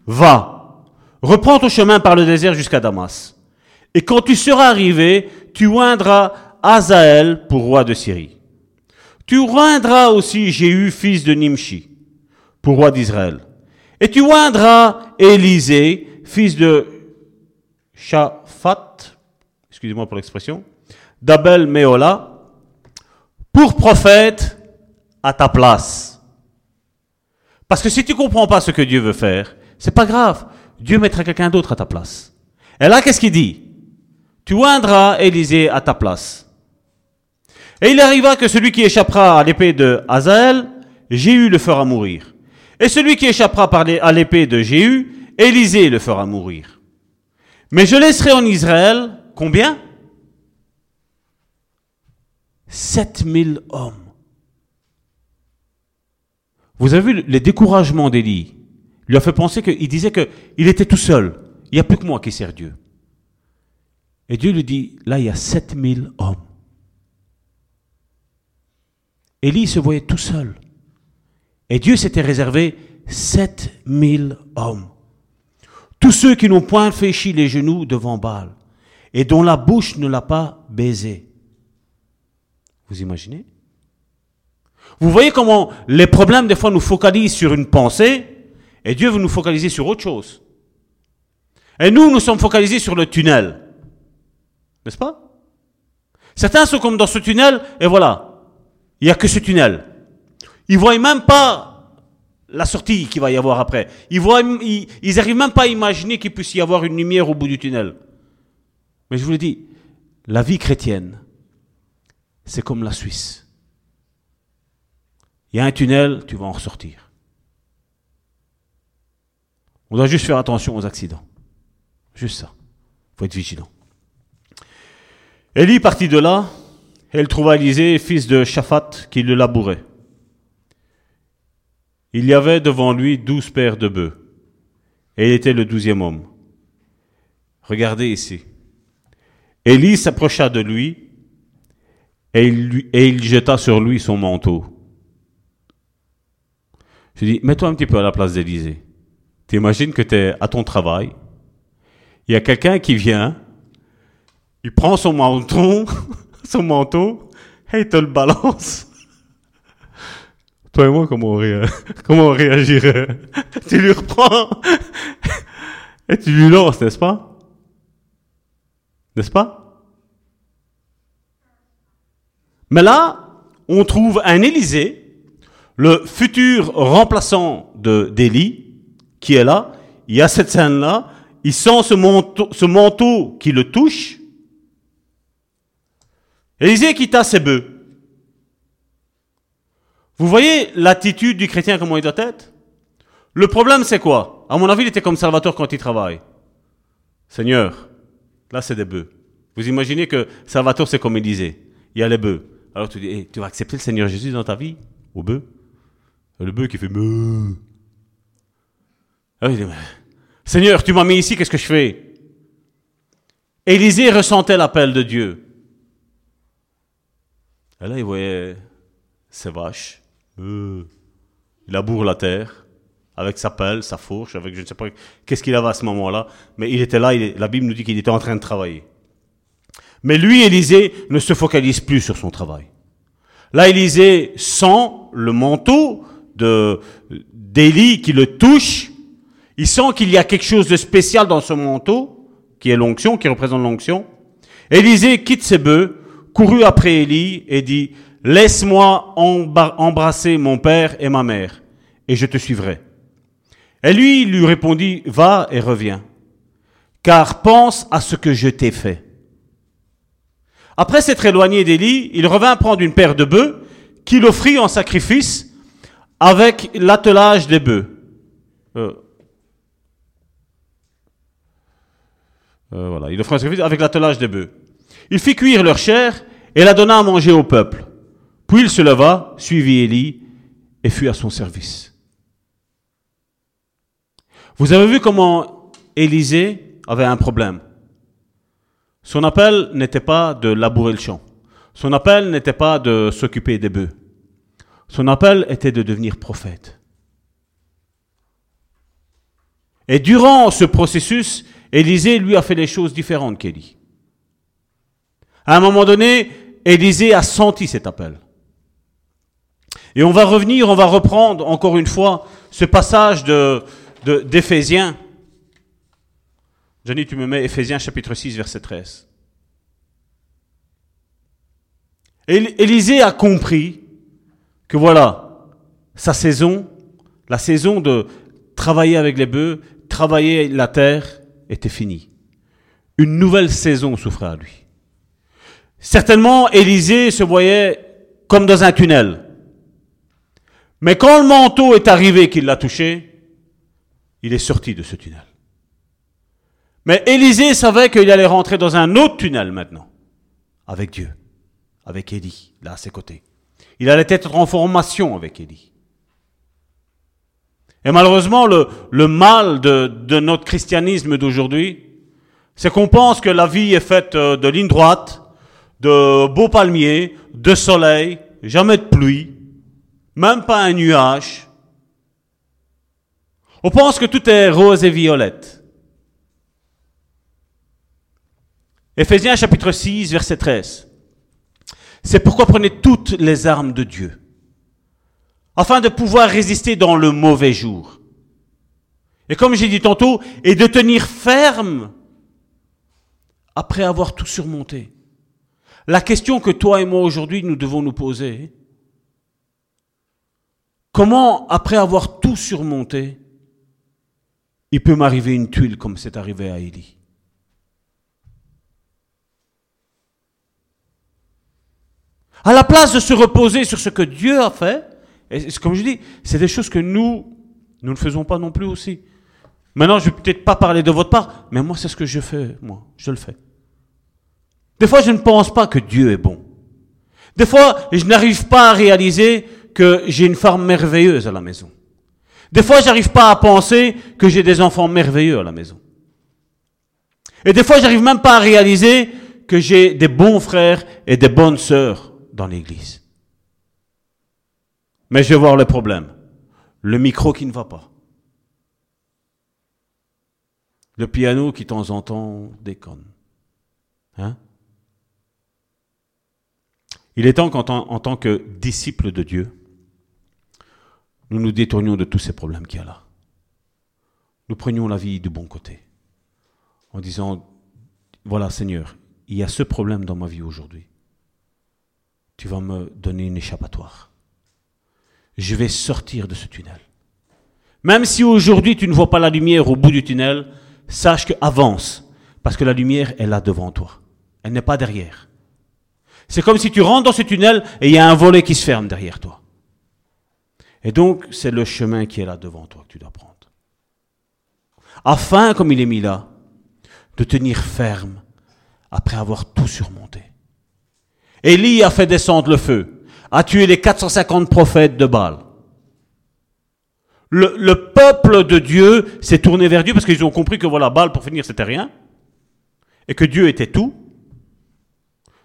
va, reprends ton chemin par le désert jusqu'à Damas. Et quand tu seras arrivé, tu oindras Azaël pour roi de Syrie. Tu oindras aussi Jéhu, fils de Nimshi, pour roi d'Israël. Et tu oindras Élisée, fils de Shaphat, excusez-moi pour l'expression, d'Abel Méola, pour prophète à ta place. Parce que si tu comprends pas ce que Dieu veut faire, c'est pas grave. Dieu mettra quelqu'un d'autre à ta place. Et là, qu'est-ce qu'il dit? Tu oindras Élisée à ta place. Et il arriva que celui qui échappera à l'épée de Hazaël, Jéhu le fera mourir. Et celui qui échappera à l'épée de Jéhu, Élisée le fera mourir. Mais je laisserai en Israël combien? 7000 hommes. Vous avez vu les découragements d'Élie? Lui a fait penser qu'il disait qu'il était tout seul. Il n'y a plus que moi qui sert Dieu. Et Dieu lui dit, là, il y a 7000 hommes. Élie se voyait tout seul. Et Dieu s'était réservé 7000 hommes. Tous ceux qui n'ont point fléchi les genoux devant Baal et dont la bouche ne l'a pas baisé. Vous imaginez? Vous voyez comment les problèmes des fois nous focalisent sur une pensée et Dieu veut nous focaliser sur autre chose. Et nous, nous sommes focalisés sur le tunnel. N'est-ce pas? Certains sont comme dans ce tunnel et voilà, il n'y a que ce tunnel. Ils voient même pas la sortie qu'il va y avoir après. Ils voient, même pas à imaginer qu'il puisse y avoir une lumière au bout du tunnel. Mais je vous le dis, la vie chrétienne, c'est comme la Suisse. Il y a un tunnel, tu vas en ressortir. On doit juste faire attention aux accidents. Juste ça. Il faut être vigilant. Élie partit de là, elle trouva Élisée, fils de Shaphat, qui le labourait. Il y avait devant lui douze paires de bœufs, et il était le douzième homme. Regardez ici. Élie s'approcha de lui, et il, jeta sur lui son manteau. Je dis, mets-toi un petit peu à la place d'Élisée. T'imagines que tu es à ton travail, il y a quelqu'un qui vient, il prend son son manteau, et il te le balance. Toi et moi, comment on, réagirait Tu lui reprends? Et tu lui lances, n'est-ce pas? N'est-ce pas? Mais là, on trouve un Élysée, le futur remplaçant de d'Élie, qui est là. Il y a cette scène-là. Il sent ce manteau, ce manteau qui le touche. Élisée quitta ses bœufs. Vous voyez l'attitude du chrétien, comment il doit être? Le problème, c'est quoi? À mon avis, il était comme Salvatore quand il travaille. Seigneur, là, c'est des bœufs. Vous imaginez que Salvatore, c'est comme il disait. Il y a les bœufs. Alors tu dis, tu vas accepter le Seigneur Jésus dans ta vie? Au bœuf Le bœuf qui fait me. Ah Seigneur, tu m'as mis ici, qu'est-ce que je fais? Élisée ressentait l'appel de Dieu. Et là, il voyait ses vaches, euh, il laboure la terre, avec sa pelle, sa fourche, avec je ne sais pas qu'est-ce qu'il avait à ce moment-là, mais il était là, la Bible nous dit qu'il était en train de travailler. Mais lui, Élisée, ne se focalise plus sur son travail. Là, Élisée sent le manteau de d'Élie qui le touche. Il sent qu'il y a quelque chose de spécial dans ce manteau, qui est l'onction, qui représente l'onction. Élisée quitte ses bœufs, courut après Élie et dit, Laisse-moi embrasser mon père et ma mère, et je te suivrai. Et lui lui répondit, Va et reviens, car pense à ce que je t'ai fait. Après s'être éloigné d'Élie, il revint prendre une paire de bœufs qu'il offrit en sacrifice avec l'attelage des bœufs. Euh, euh, voilà, il offrit un sacrifice avec l'attelage des bœufs. Il fit cuire leur chair et la donna à manger au peuple. Puis il se leva, suivit Élie et fut à son service. Vous avez vu comment Élisée avait un problème. Son appel n'était pas de labourer le champ. Son appel n'était pas de s'occuper des bœufs. Son appel était de devenir prophète. Et durant ce processus, Élisée lui a fait des choses différentes qu'Élie. À un moment donné, Élisée a senti cet appel. Et on va revenir, on va reprendre encore une fois ce passage de, d'Éphésiens. Johnny, tu me mets Éphésiens chapitre 6, verset 13. Élisée a compris que voilà, sa saison, la saison de travailler avec les bœufs, travailler la terre, était finie. Une nouvelle saison souffrait à lui. Certainement, Élisée se voyait comme dans un tunnel. Mais quand le manteau est arrivé qu'il l'a touché, il est sorti de ce tunnel. Mais Élisée savait qu'il allait rentrer dans un autre tunnel maintenant, avec Dieu, avec Élie, là à ses côtés. Il allait être en formation avec Élie. Et malheureusement, le, mal de, de notre christianisme d'aujourd'hui, c'est qu'on pense que la vie est faite euh, de lignes droites, de beaux palmiers, de soleil, jamais de pluie, même pas un nuage. On pense que tout est rose et violette. Éphésiens chapitre 6, verset 13. C'est pourquoi prenez toutes les armes de Dieu, afin de pouvoir résister dans le mauvais jour. Et comme j'ai dit tantôt, et de tenir ferme après avoir tout surmonté. La question que toi et moi aujourd'hui nous devons nous poser, comment après avoir tout surmonté, il peut m'arriver une tuile comme c'est arrivé à Élie? À la place de se reposer sur ce que Dieu a fait, et comme je dis, c'est des choses que nous, nous ne faisons pas non plus aussi. Maintenant, je vais peut-être pas parler de votre part, mais moi, c'est ce que je fais, moi, je le fais. Des fois, je ne pense pas que Dieu est bon. Des fois, je n'arrive pas à réaliser que j'ai une femme merveilleuse à la maison. Des fois, j'arrive pas à penser que j'ai des enfants merveilleux à la maison. Et des fois, j'arrive même pas à réaliser que j'ai des bons frères et des bonnes sœurs dans l'église. Mais je vais voir le problème. Le micro qui ne va pas. Le piano qui de temps en temps déconne. Hein? Il est temps qu'en en tant que disciples de Dieu, nous nous détournions de tous ces problèmes qu'il y a là. Nous prenions la vie du bon côté. En disant, voilà Seigneur, il y a ce problème dans ma vie aujourd'hui tu vas me donner une échappatoire. Je vais sortir de ce tunnel. Même si aujourd'hui tu ne vois pas la lumière au bout du tunnel, sache que avance, parce que la lumière est là devant toi. Elle n'est pas derrière. C'est comme si tu rentres dans ce tunnel et il y a un volet qui se ferme derrière toi. Et donc, c'est le chemin qui est là devant toi que tu dois prendre. Afin, comme il est mis là, de tenir ferme après avoir tout surmonté. Élie a fait descendre le feu, a tué les 450 prophètes de Baal. Le, peuple de Dieu s'est tourné vers Dieu parce qu'ils ont compris que voilà, Baal pour finir c'était rien et que Dieu était tout.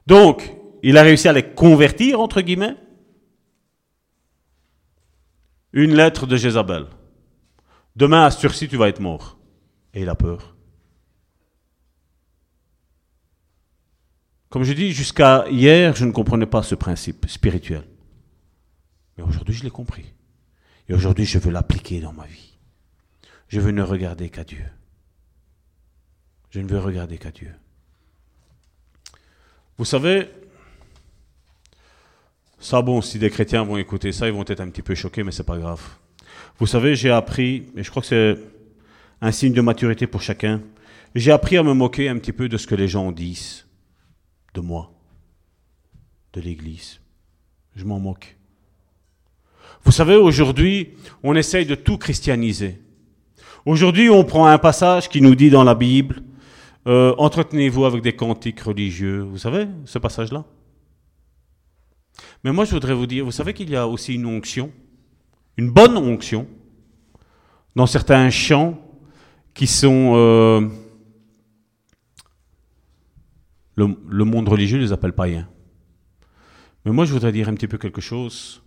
Donc, il a réussi à les convertir, entre guillemets. Une lettre de Jézabel. Demain, à ci tu vas être mort. Et il a peur. Comme je dis, jusqu'à hier, je ne comprenais pas ce principe spirituel. Mais aujourd'hui, je l'ai compris. Et aujourd'hui, je veux l'appliquer dans ma vie. Je veux ne regarder qu'à Dieu. Je ne veux regarder qu'à Dieu. Vous savez, ça bon, si des chrétiens vont écouter ça, ils vont être un petit peu choqués, mais c'est pas grave. Vous savez, j'ai appris, et je crois que c'est un signe de maturité pour chacun, j'ai appris à me moquer un petit peu de ce que les gens disent de moi, de l'Église. Je m'en moque. Vous savez, aujourd'hui, on essaye de tout christianiser. Aujourd'hui, on prend un passage qui nous dit dans la Bible, euh, entretenez-vous avec des cantiques religieux. Vous savez, ce passage-là? Mais moi, je voudrais vous dire, vous savez qu'il y a aussi une onction, une bonne onction, dans certains chants qui sont... Euh, le, monde religieux les appelle païens. Mais moi, je voudrais dire un petit peu quelque chose.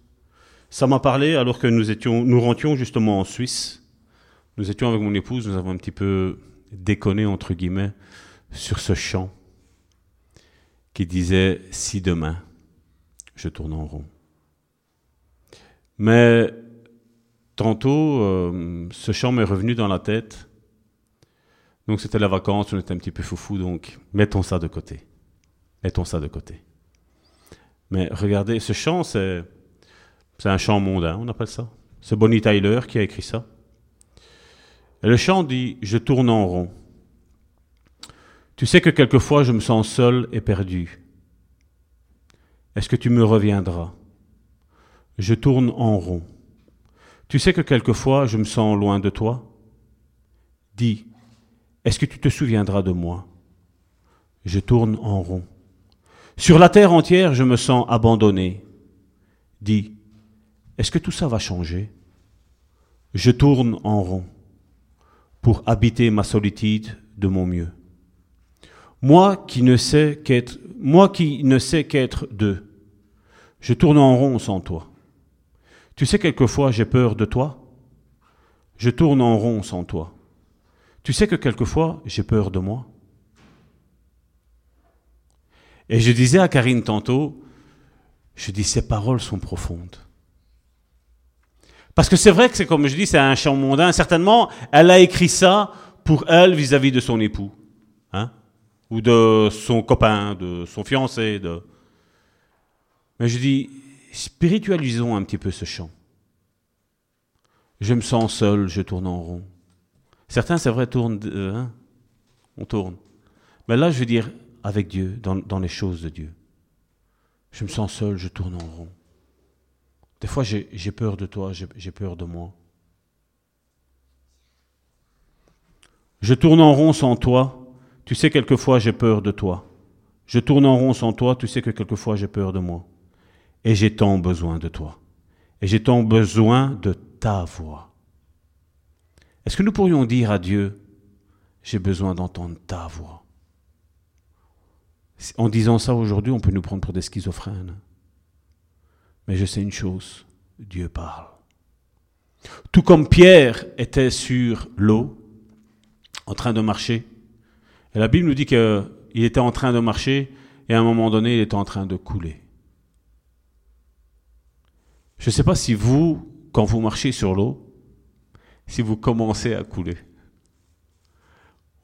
Ça m'a parlé alors que nous étions, nous rentions justement en Suisse. Nous étions avec mon épouse, nous avons un petit peu déconné entre guillemets sur ce chant qui disait si demain je tourne en rond. Mais tantôt, euh, ce chant m'est revenu dans la tête donc c'était la vacance, on était un petit peu foufou, donc mettons ça de côté. Mettons ça de côté. Mais regardez, ce chant, c'est, c'est un chant mondain, on appelle ça. C'est Bonnie Tyler qui a écrit ça. Et le chant dit Je tourne en rond. Tu sais que quelquefois je me sens seul et perdu. Est-ce que tu me reviendras? Je tourne en rond. Tu sais que quelquefois je me sens loin de toi? Dis, est-ce que tu te souviendras de moi? Je tourne en rond. Sur la terre entière, je me sens abandonné. Dis, est-ce que tout ça va changer? Je tourne en rond pour habiter ma solitude de mon mieux. Moi qui ne sais qu'être, moi qui ne sais qu'être deux, je tourne en rond sans toi. Tu sais quelquefois j'ai peur de toi. Je tourne en rond sans toi. Tu sais que quelquefois, j'ai peur de moi. Et je disais à Karine tantôt, je dis, ces paroles sont profondes. Parce que c'est vrai que c'est comme je dis, c'est un chant mondain. Certainement, elle a écrit ça pour elle vis-à-vis de son époux, hein, ou de son copain, de son fiancé. De... Mais je dis, spiritualisons un petit peu ce chant. Je me sens seul, je tourne en rond. Certains, c'est vrai, tournent, euh, hein, on tourne. Mais là, je veux dire, avec Dieu, dans, les choses de Dieu. Je me sens seul, je tourne en rond. Des fois, j'ai peur de toi, j'ai peur de moi. Je tourne en rond sans toi. Tu sais, quelquefois, j'ai peur de toi. Je tourne en rond sans toi. Tu sais que quelquefois, j'ai peur de moi. Et j'ai tant besoin de toi. Et j'ai tant besoin de ta voix. Est-ce que nous pourrions dire à Dieu, j'ai besoin d'entendre ta voix? En disant ça aujourd'hui, on peut nous prendre pour des schizophrènes. Mais je sais une chose, Dieu parle. Tout comme Pierre était sur l'eau, en train de marcher, et la Bible nous dit qu'il était en train de marcher, et à un moment donné, il était en train de couler. Je ne sais pas si vous, quand vous marchez sur l'eau, si vous commencez à couler.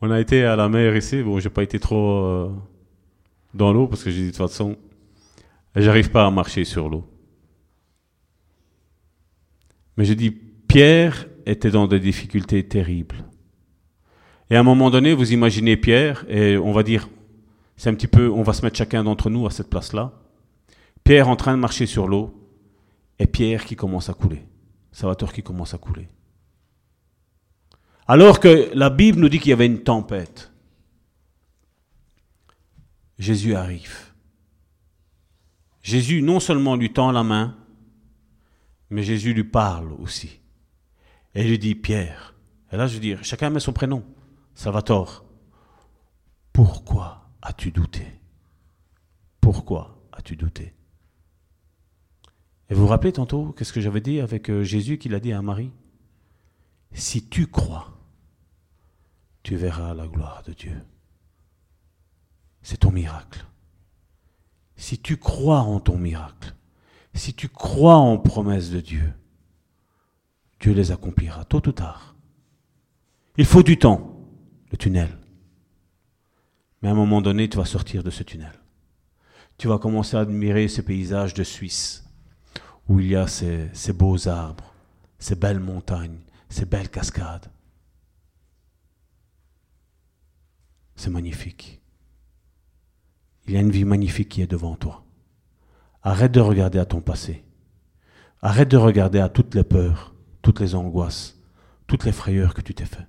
On a été à la mer ici, bon, j'ai pas été trop euh, dans l'eau parce que j'ai dit de toute façon, j'arrive pas à marcher sur l'eau. Mais je dis, Pierre était dans des difficultés terribles. Et à un moment donné, vous imaginez Pierre, et on va dire, c'est un petit peu, on va se mettre chacun d'entre nous à cette place-là. Pierre en train de marcher sur l'eau, et Pierre qui commence à couler. Salvatore qui commence à couler. Alors que la Bible nous dit qu'il y avait une tempête. Jésus arrive. Jésus non seulement lui tend la main, mais Jésus lui parle aussi. Et lui dit, Pierre, et là je veux dire, chacun met son prénom, Salvatore, pourquoi as-tu douté? Pourquoi as-tu douté? Et vous vous rappelez tantôt, qu'est-ce que j'avais dit avec euh, Jésus qu'il a dit à Marie Si tu crois, tu verras la gloire de Dieu. C'est ton miracle. Si tu crois en ton miracle, si tu crois en promesses de Dieu, Dieu les accomplira tôt ou tard. Il faut du temps, tunnel. Mais à un moment donné, tu vas sortir de ce tunnel. Tu vas commencer à admirer ces paysages de Suisse, où il y a ces beaux arbres, ces belles montagnes, ces belles cascades. C'est magnifique. Il y a une vie magnifique qui est devant toi. Arrête de regarder à ton passé. Arrête de regarder à toutes les peurs, toutes les angoisses, toutes les frayeurs que tu t'es fait.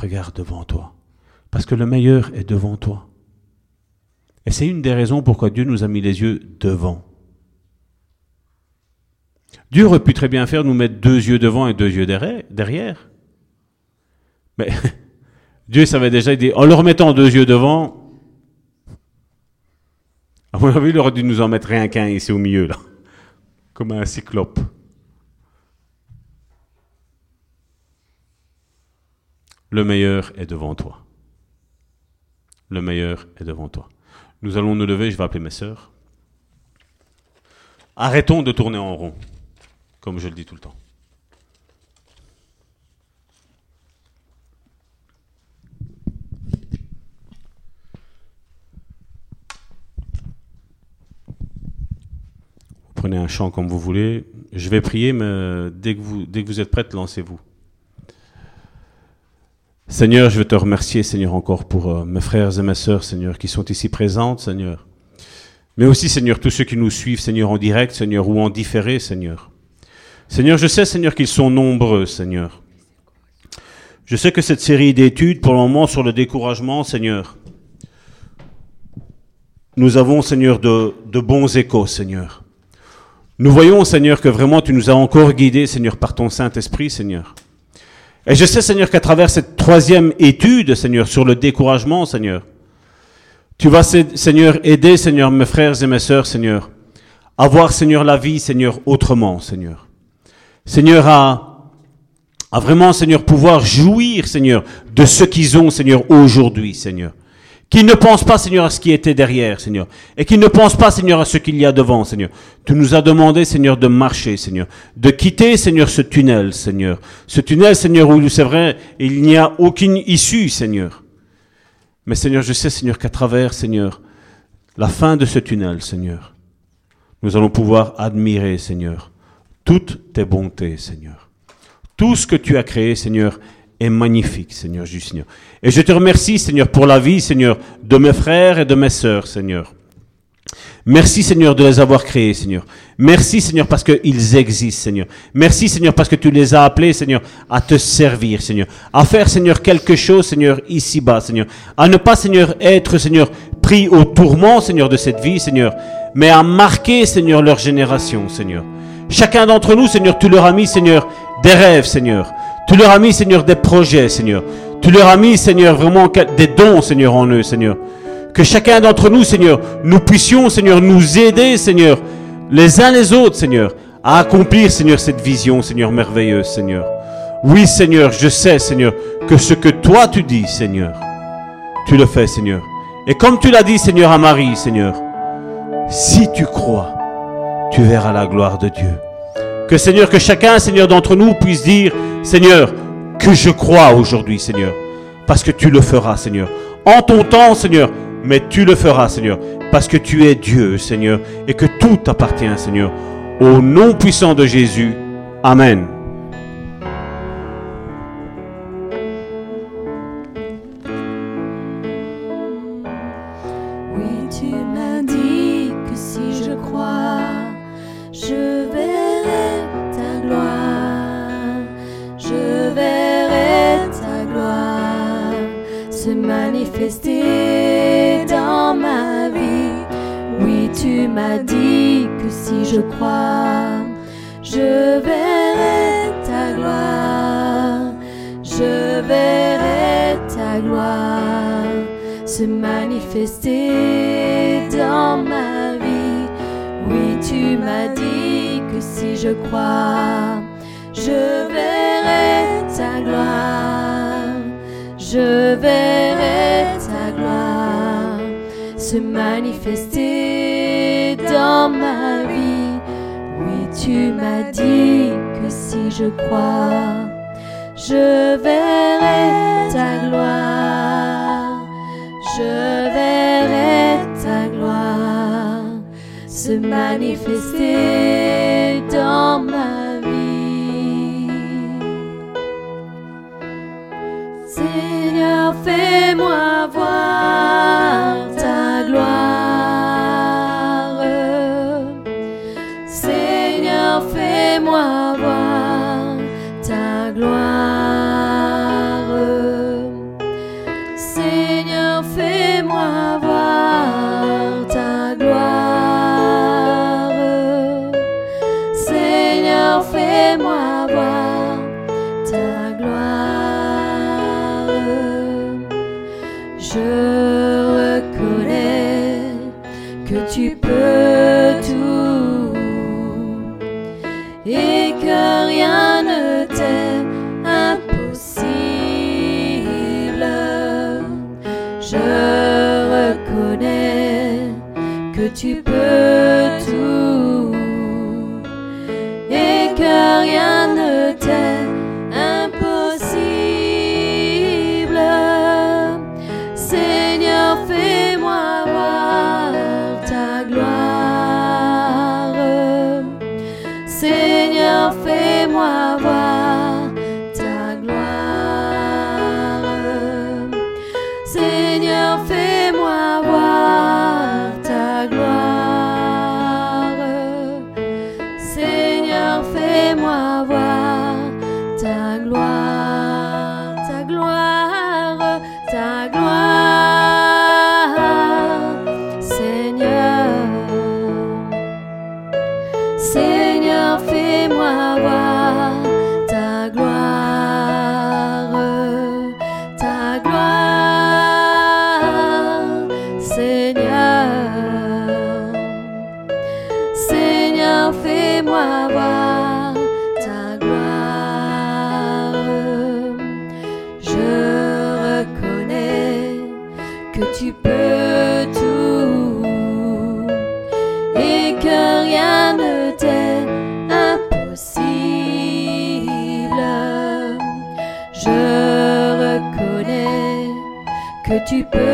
Regarde devant toi. Parce que le meilleur est devant toi. Et c'est une des raisons pourquoi Dieu nous a mis les yeux devant. Dieu aurait pu très bien faire nous mettre deux yeux devant et deux yeux derrière. Mais Dieu savait déjà, dit, en leur mettant deux yeux devant, à mon avis, il aurait dû nous en mettre rien qu'un ici au milieu, là. Comme un cyclope. Le meilleur est devant toi. Le meilleur est devant toi. Nous allons nous lever, je vais appeler mes sœurs. Arrêtons de tourner en rond, comme je le dis tout le temps. Vous prenez un chant comme vous voulez. Je vais prier, mais dès que vous, dès que vous êtes prête, lancez-vous. Seigneur, je veux te remercier, Seigneur, encore pour euh, mes frères et mes sœurs, Seigneur, qui sont ici présentes, Seigneur. Mais aussi, Seigneur, tous ceux qui nous suivent, Seigneur, en direct, Seigneur, ou en différé, Seigneur. Seigneur, je sais, Seigneur, qu'ils sont nombreux, Seigneur. Je sais que cette série d'études, pour le moment, sur le découragement, Seigneur, nous avons, Seigneur, de, de bons échos, Seigneur. Nous voyons, Seigneur, que vraiment tu nous as encore guidés, Seigneur, par ton Saint-Esprit, Seigneur. Et je sais, Seigneur, qu'à travers cette troisième étude, Seigneur, sur le découragement, Seigneur, tu vas, Seigneur, aider, Seigneur, mes frères et mes sœurs, Seigneur, à voir, Seigneur, la vie, Seigneur, autrement, Seigneur. Seigneur, à, à vraiment, Seigneur, pouvoir jouir, Seigneur, de ce qu'ils ont, Seigneur, aujourd'hui, Seigneur. Qui ne pense pas, Seigneur, à ce qui était derrière, Seigneur. Et qui ne pense pas, Seigneur, à ce qu'il y a devant, Seigneur. Tu nous as demandé, Seigneur, de marcher, Seigneur. De quitter, Seigneur, ce tunnel, Seigneur. Ce tunnel, Seigneur, où c'est vrai, il n'y a aucune issue, Seigneur. Mais, Seigneur, je sais, Seigneur, qu'à travers, Seigneur, la fin de ce tunnel, Seigneur, nous allons pouvoir admirer, Seigneur, toutes tes bontés, Seigneur. Tout ce que tu as créé, Seigneur, magnifique, Seigneur, Seigneur. Et je te remercie, Seigneur, pour la vie, Seigneur, de mes frères et de mes sœurs, Seigneur. Merci, Seigneur, de les avoir créés, Seigneur. Merci, Seigneur, parce qu'ils existent, Seigneur. Merci, Seigneur, parce que tu les as appelés, Seigneur, à te servir, Seigneur. À faire, Seigneur, quelque chose, Seigneur, ici-bas, Seigneur. À ne pas, Seigneur, être, Seigneur, pris au tourment, Seigneur, de cette vie, Seigneur. Mais à marquer, Seigneur, leur génération, Seigneur. Chacun d'entre nous, Seigneur, tu leur as mis, Seigneur, des rêves, Seigneur. Tu leur as mis, Seigneur, des projets, Seigneur. Tu leur as mis, Seigneur, vraiment des dons, Seigneur, en eux, Seigneur. Que chacun d'entre nous, Seigneur, nous puissions, Seigneur, nous aider, Seigneur, les uns les autres, Seigneur, à accomplir, Seigneur, cette vision, Seigneur, merveilleuse, Seigneur. Oui, Seigneur, je sais, Seigneur, que ce que toi tu dis, Seigneur, tu le fais, Seigneur. Et comme tu l'as dit, Seigneur, à Marie, Seigneur, si tu crois, tu verras la gloire de Dieu. Que Seigneur, que chacun, Seigneur, d'entre nous puisse dire, Seigneur, que je crois aujourd'hui, Seigneur, parce que tu le feras, Seigneur. En ton temps, Seigneur, mais tu le feras, Seigneur, parce que tu es Dieu, Seigneur, et que tout appartient, Seigneur. Au nom puissant de Jésus. Amen. ma vie. Oui, tu m'as dit que si je crois, je verrai ta gloire. Je verrai ta gloire se manifester dans ma vie. Oui, tu m'as dit que si je crois, je verrai ta gloire. Je verrai se manifester dans ma vie. Oui, tu m'as dit que si je crois, je verrai ta gloire. Je verrai ta gloire se manifester dans ma vie. tu peux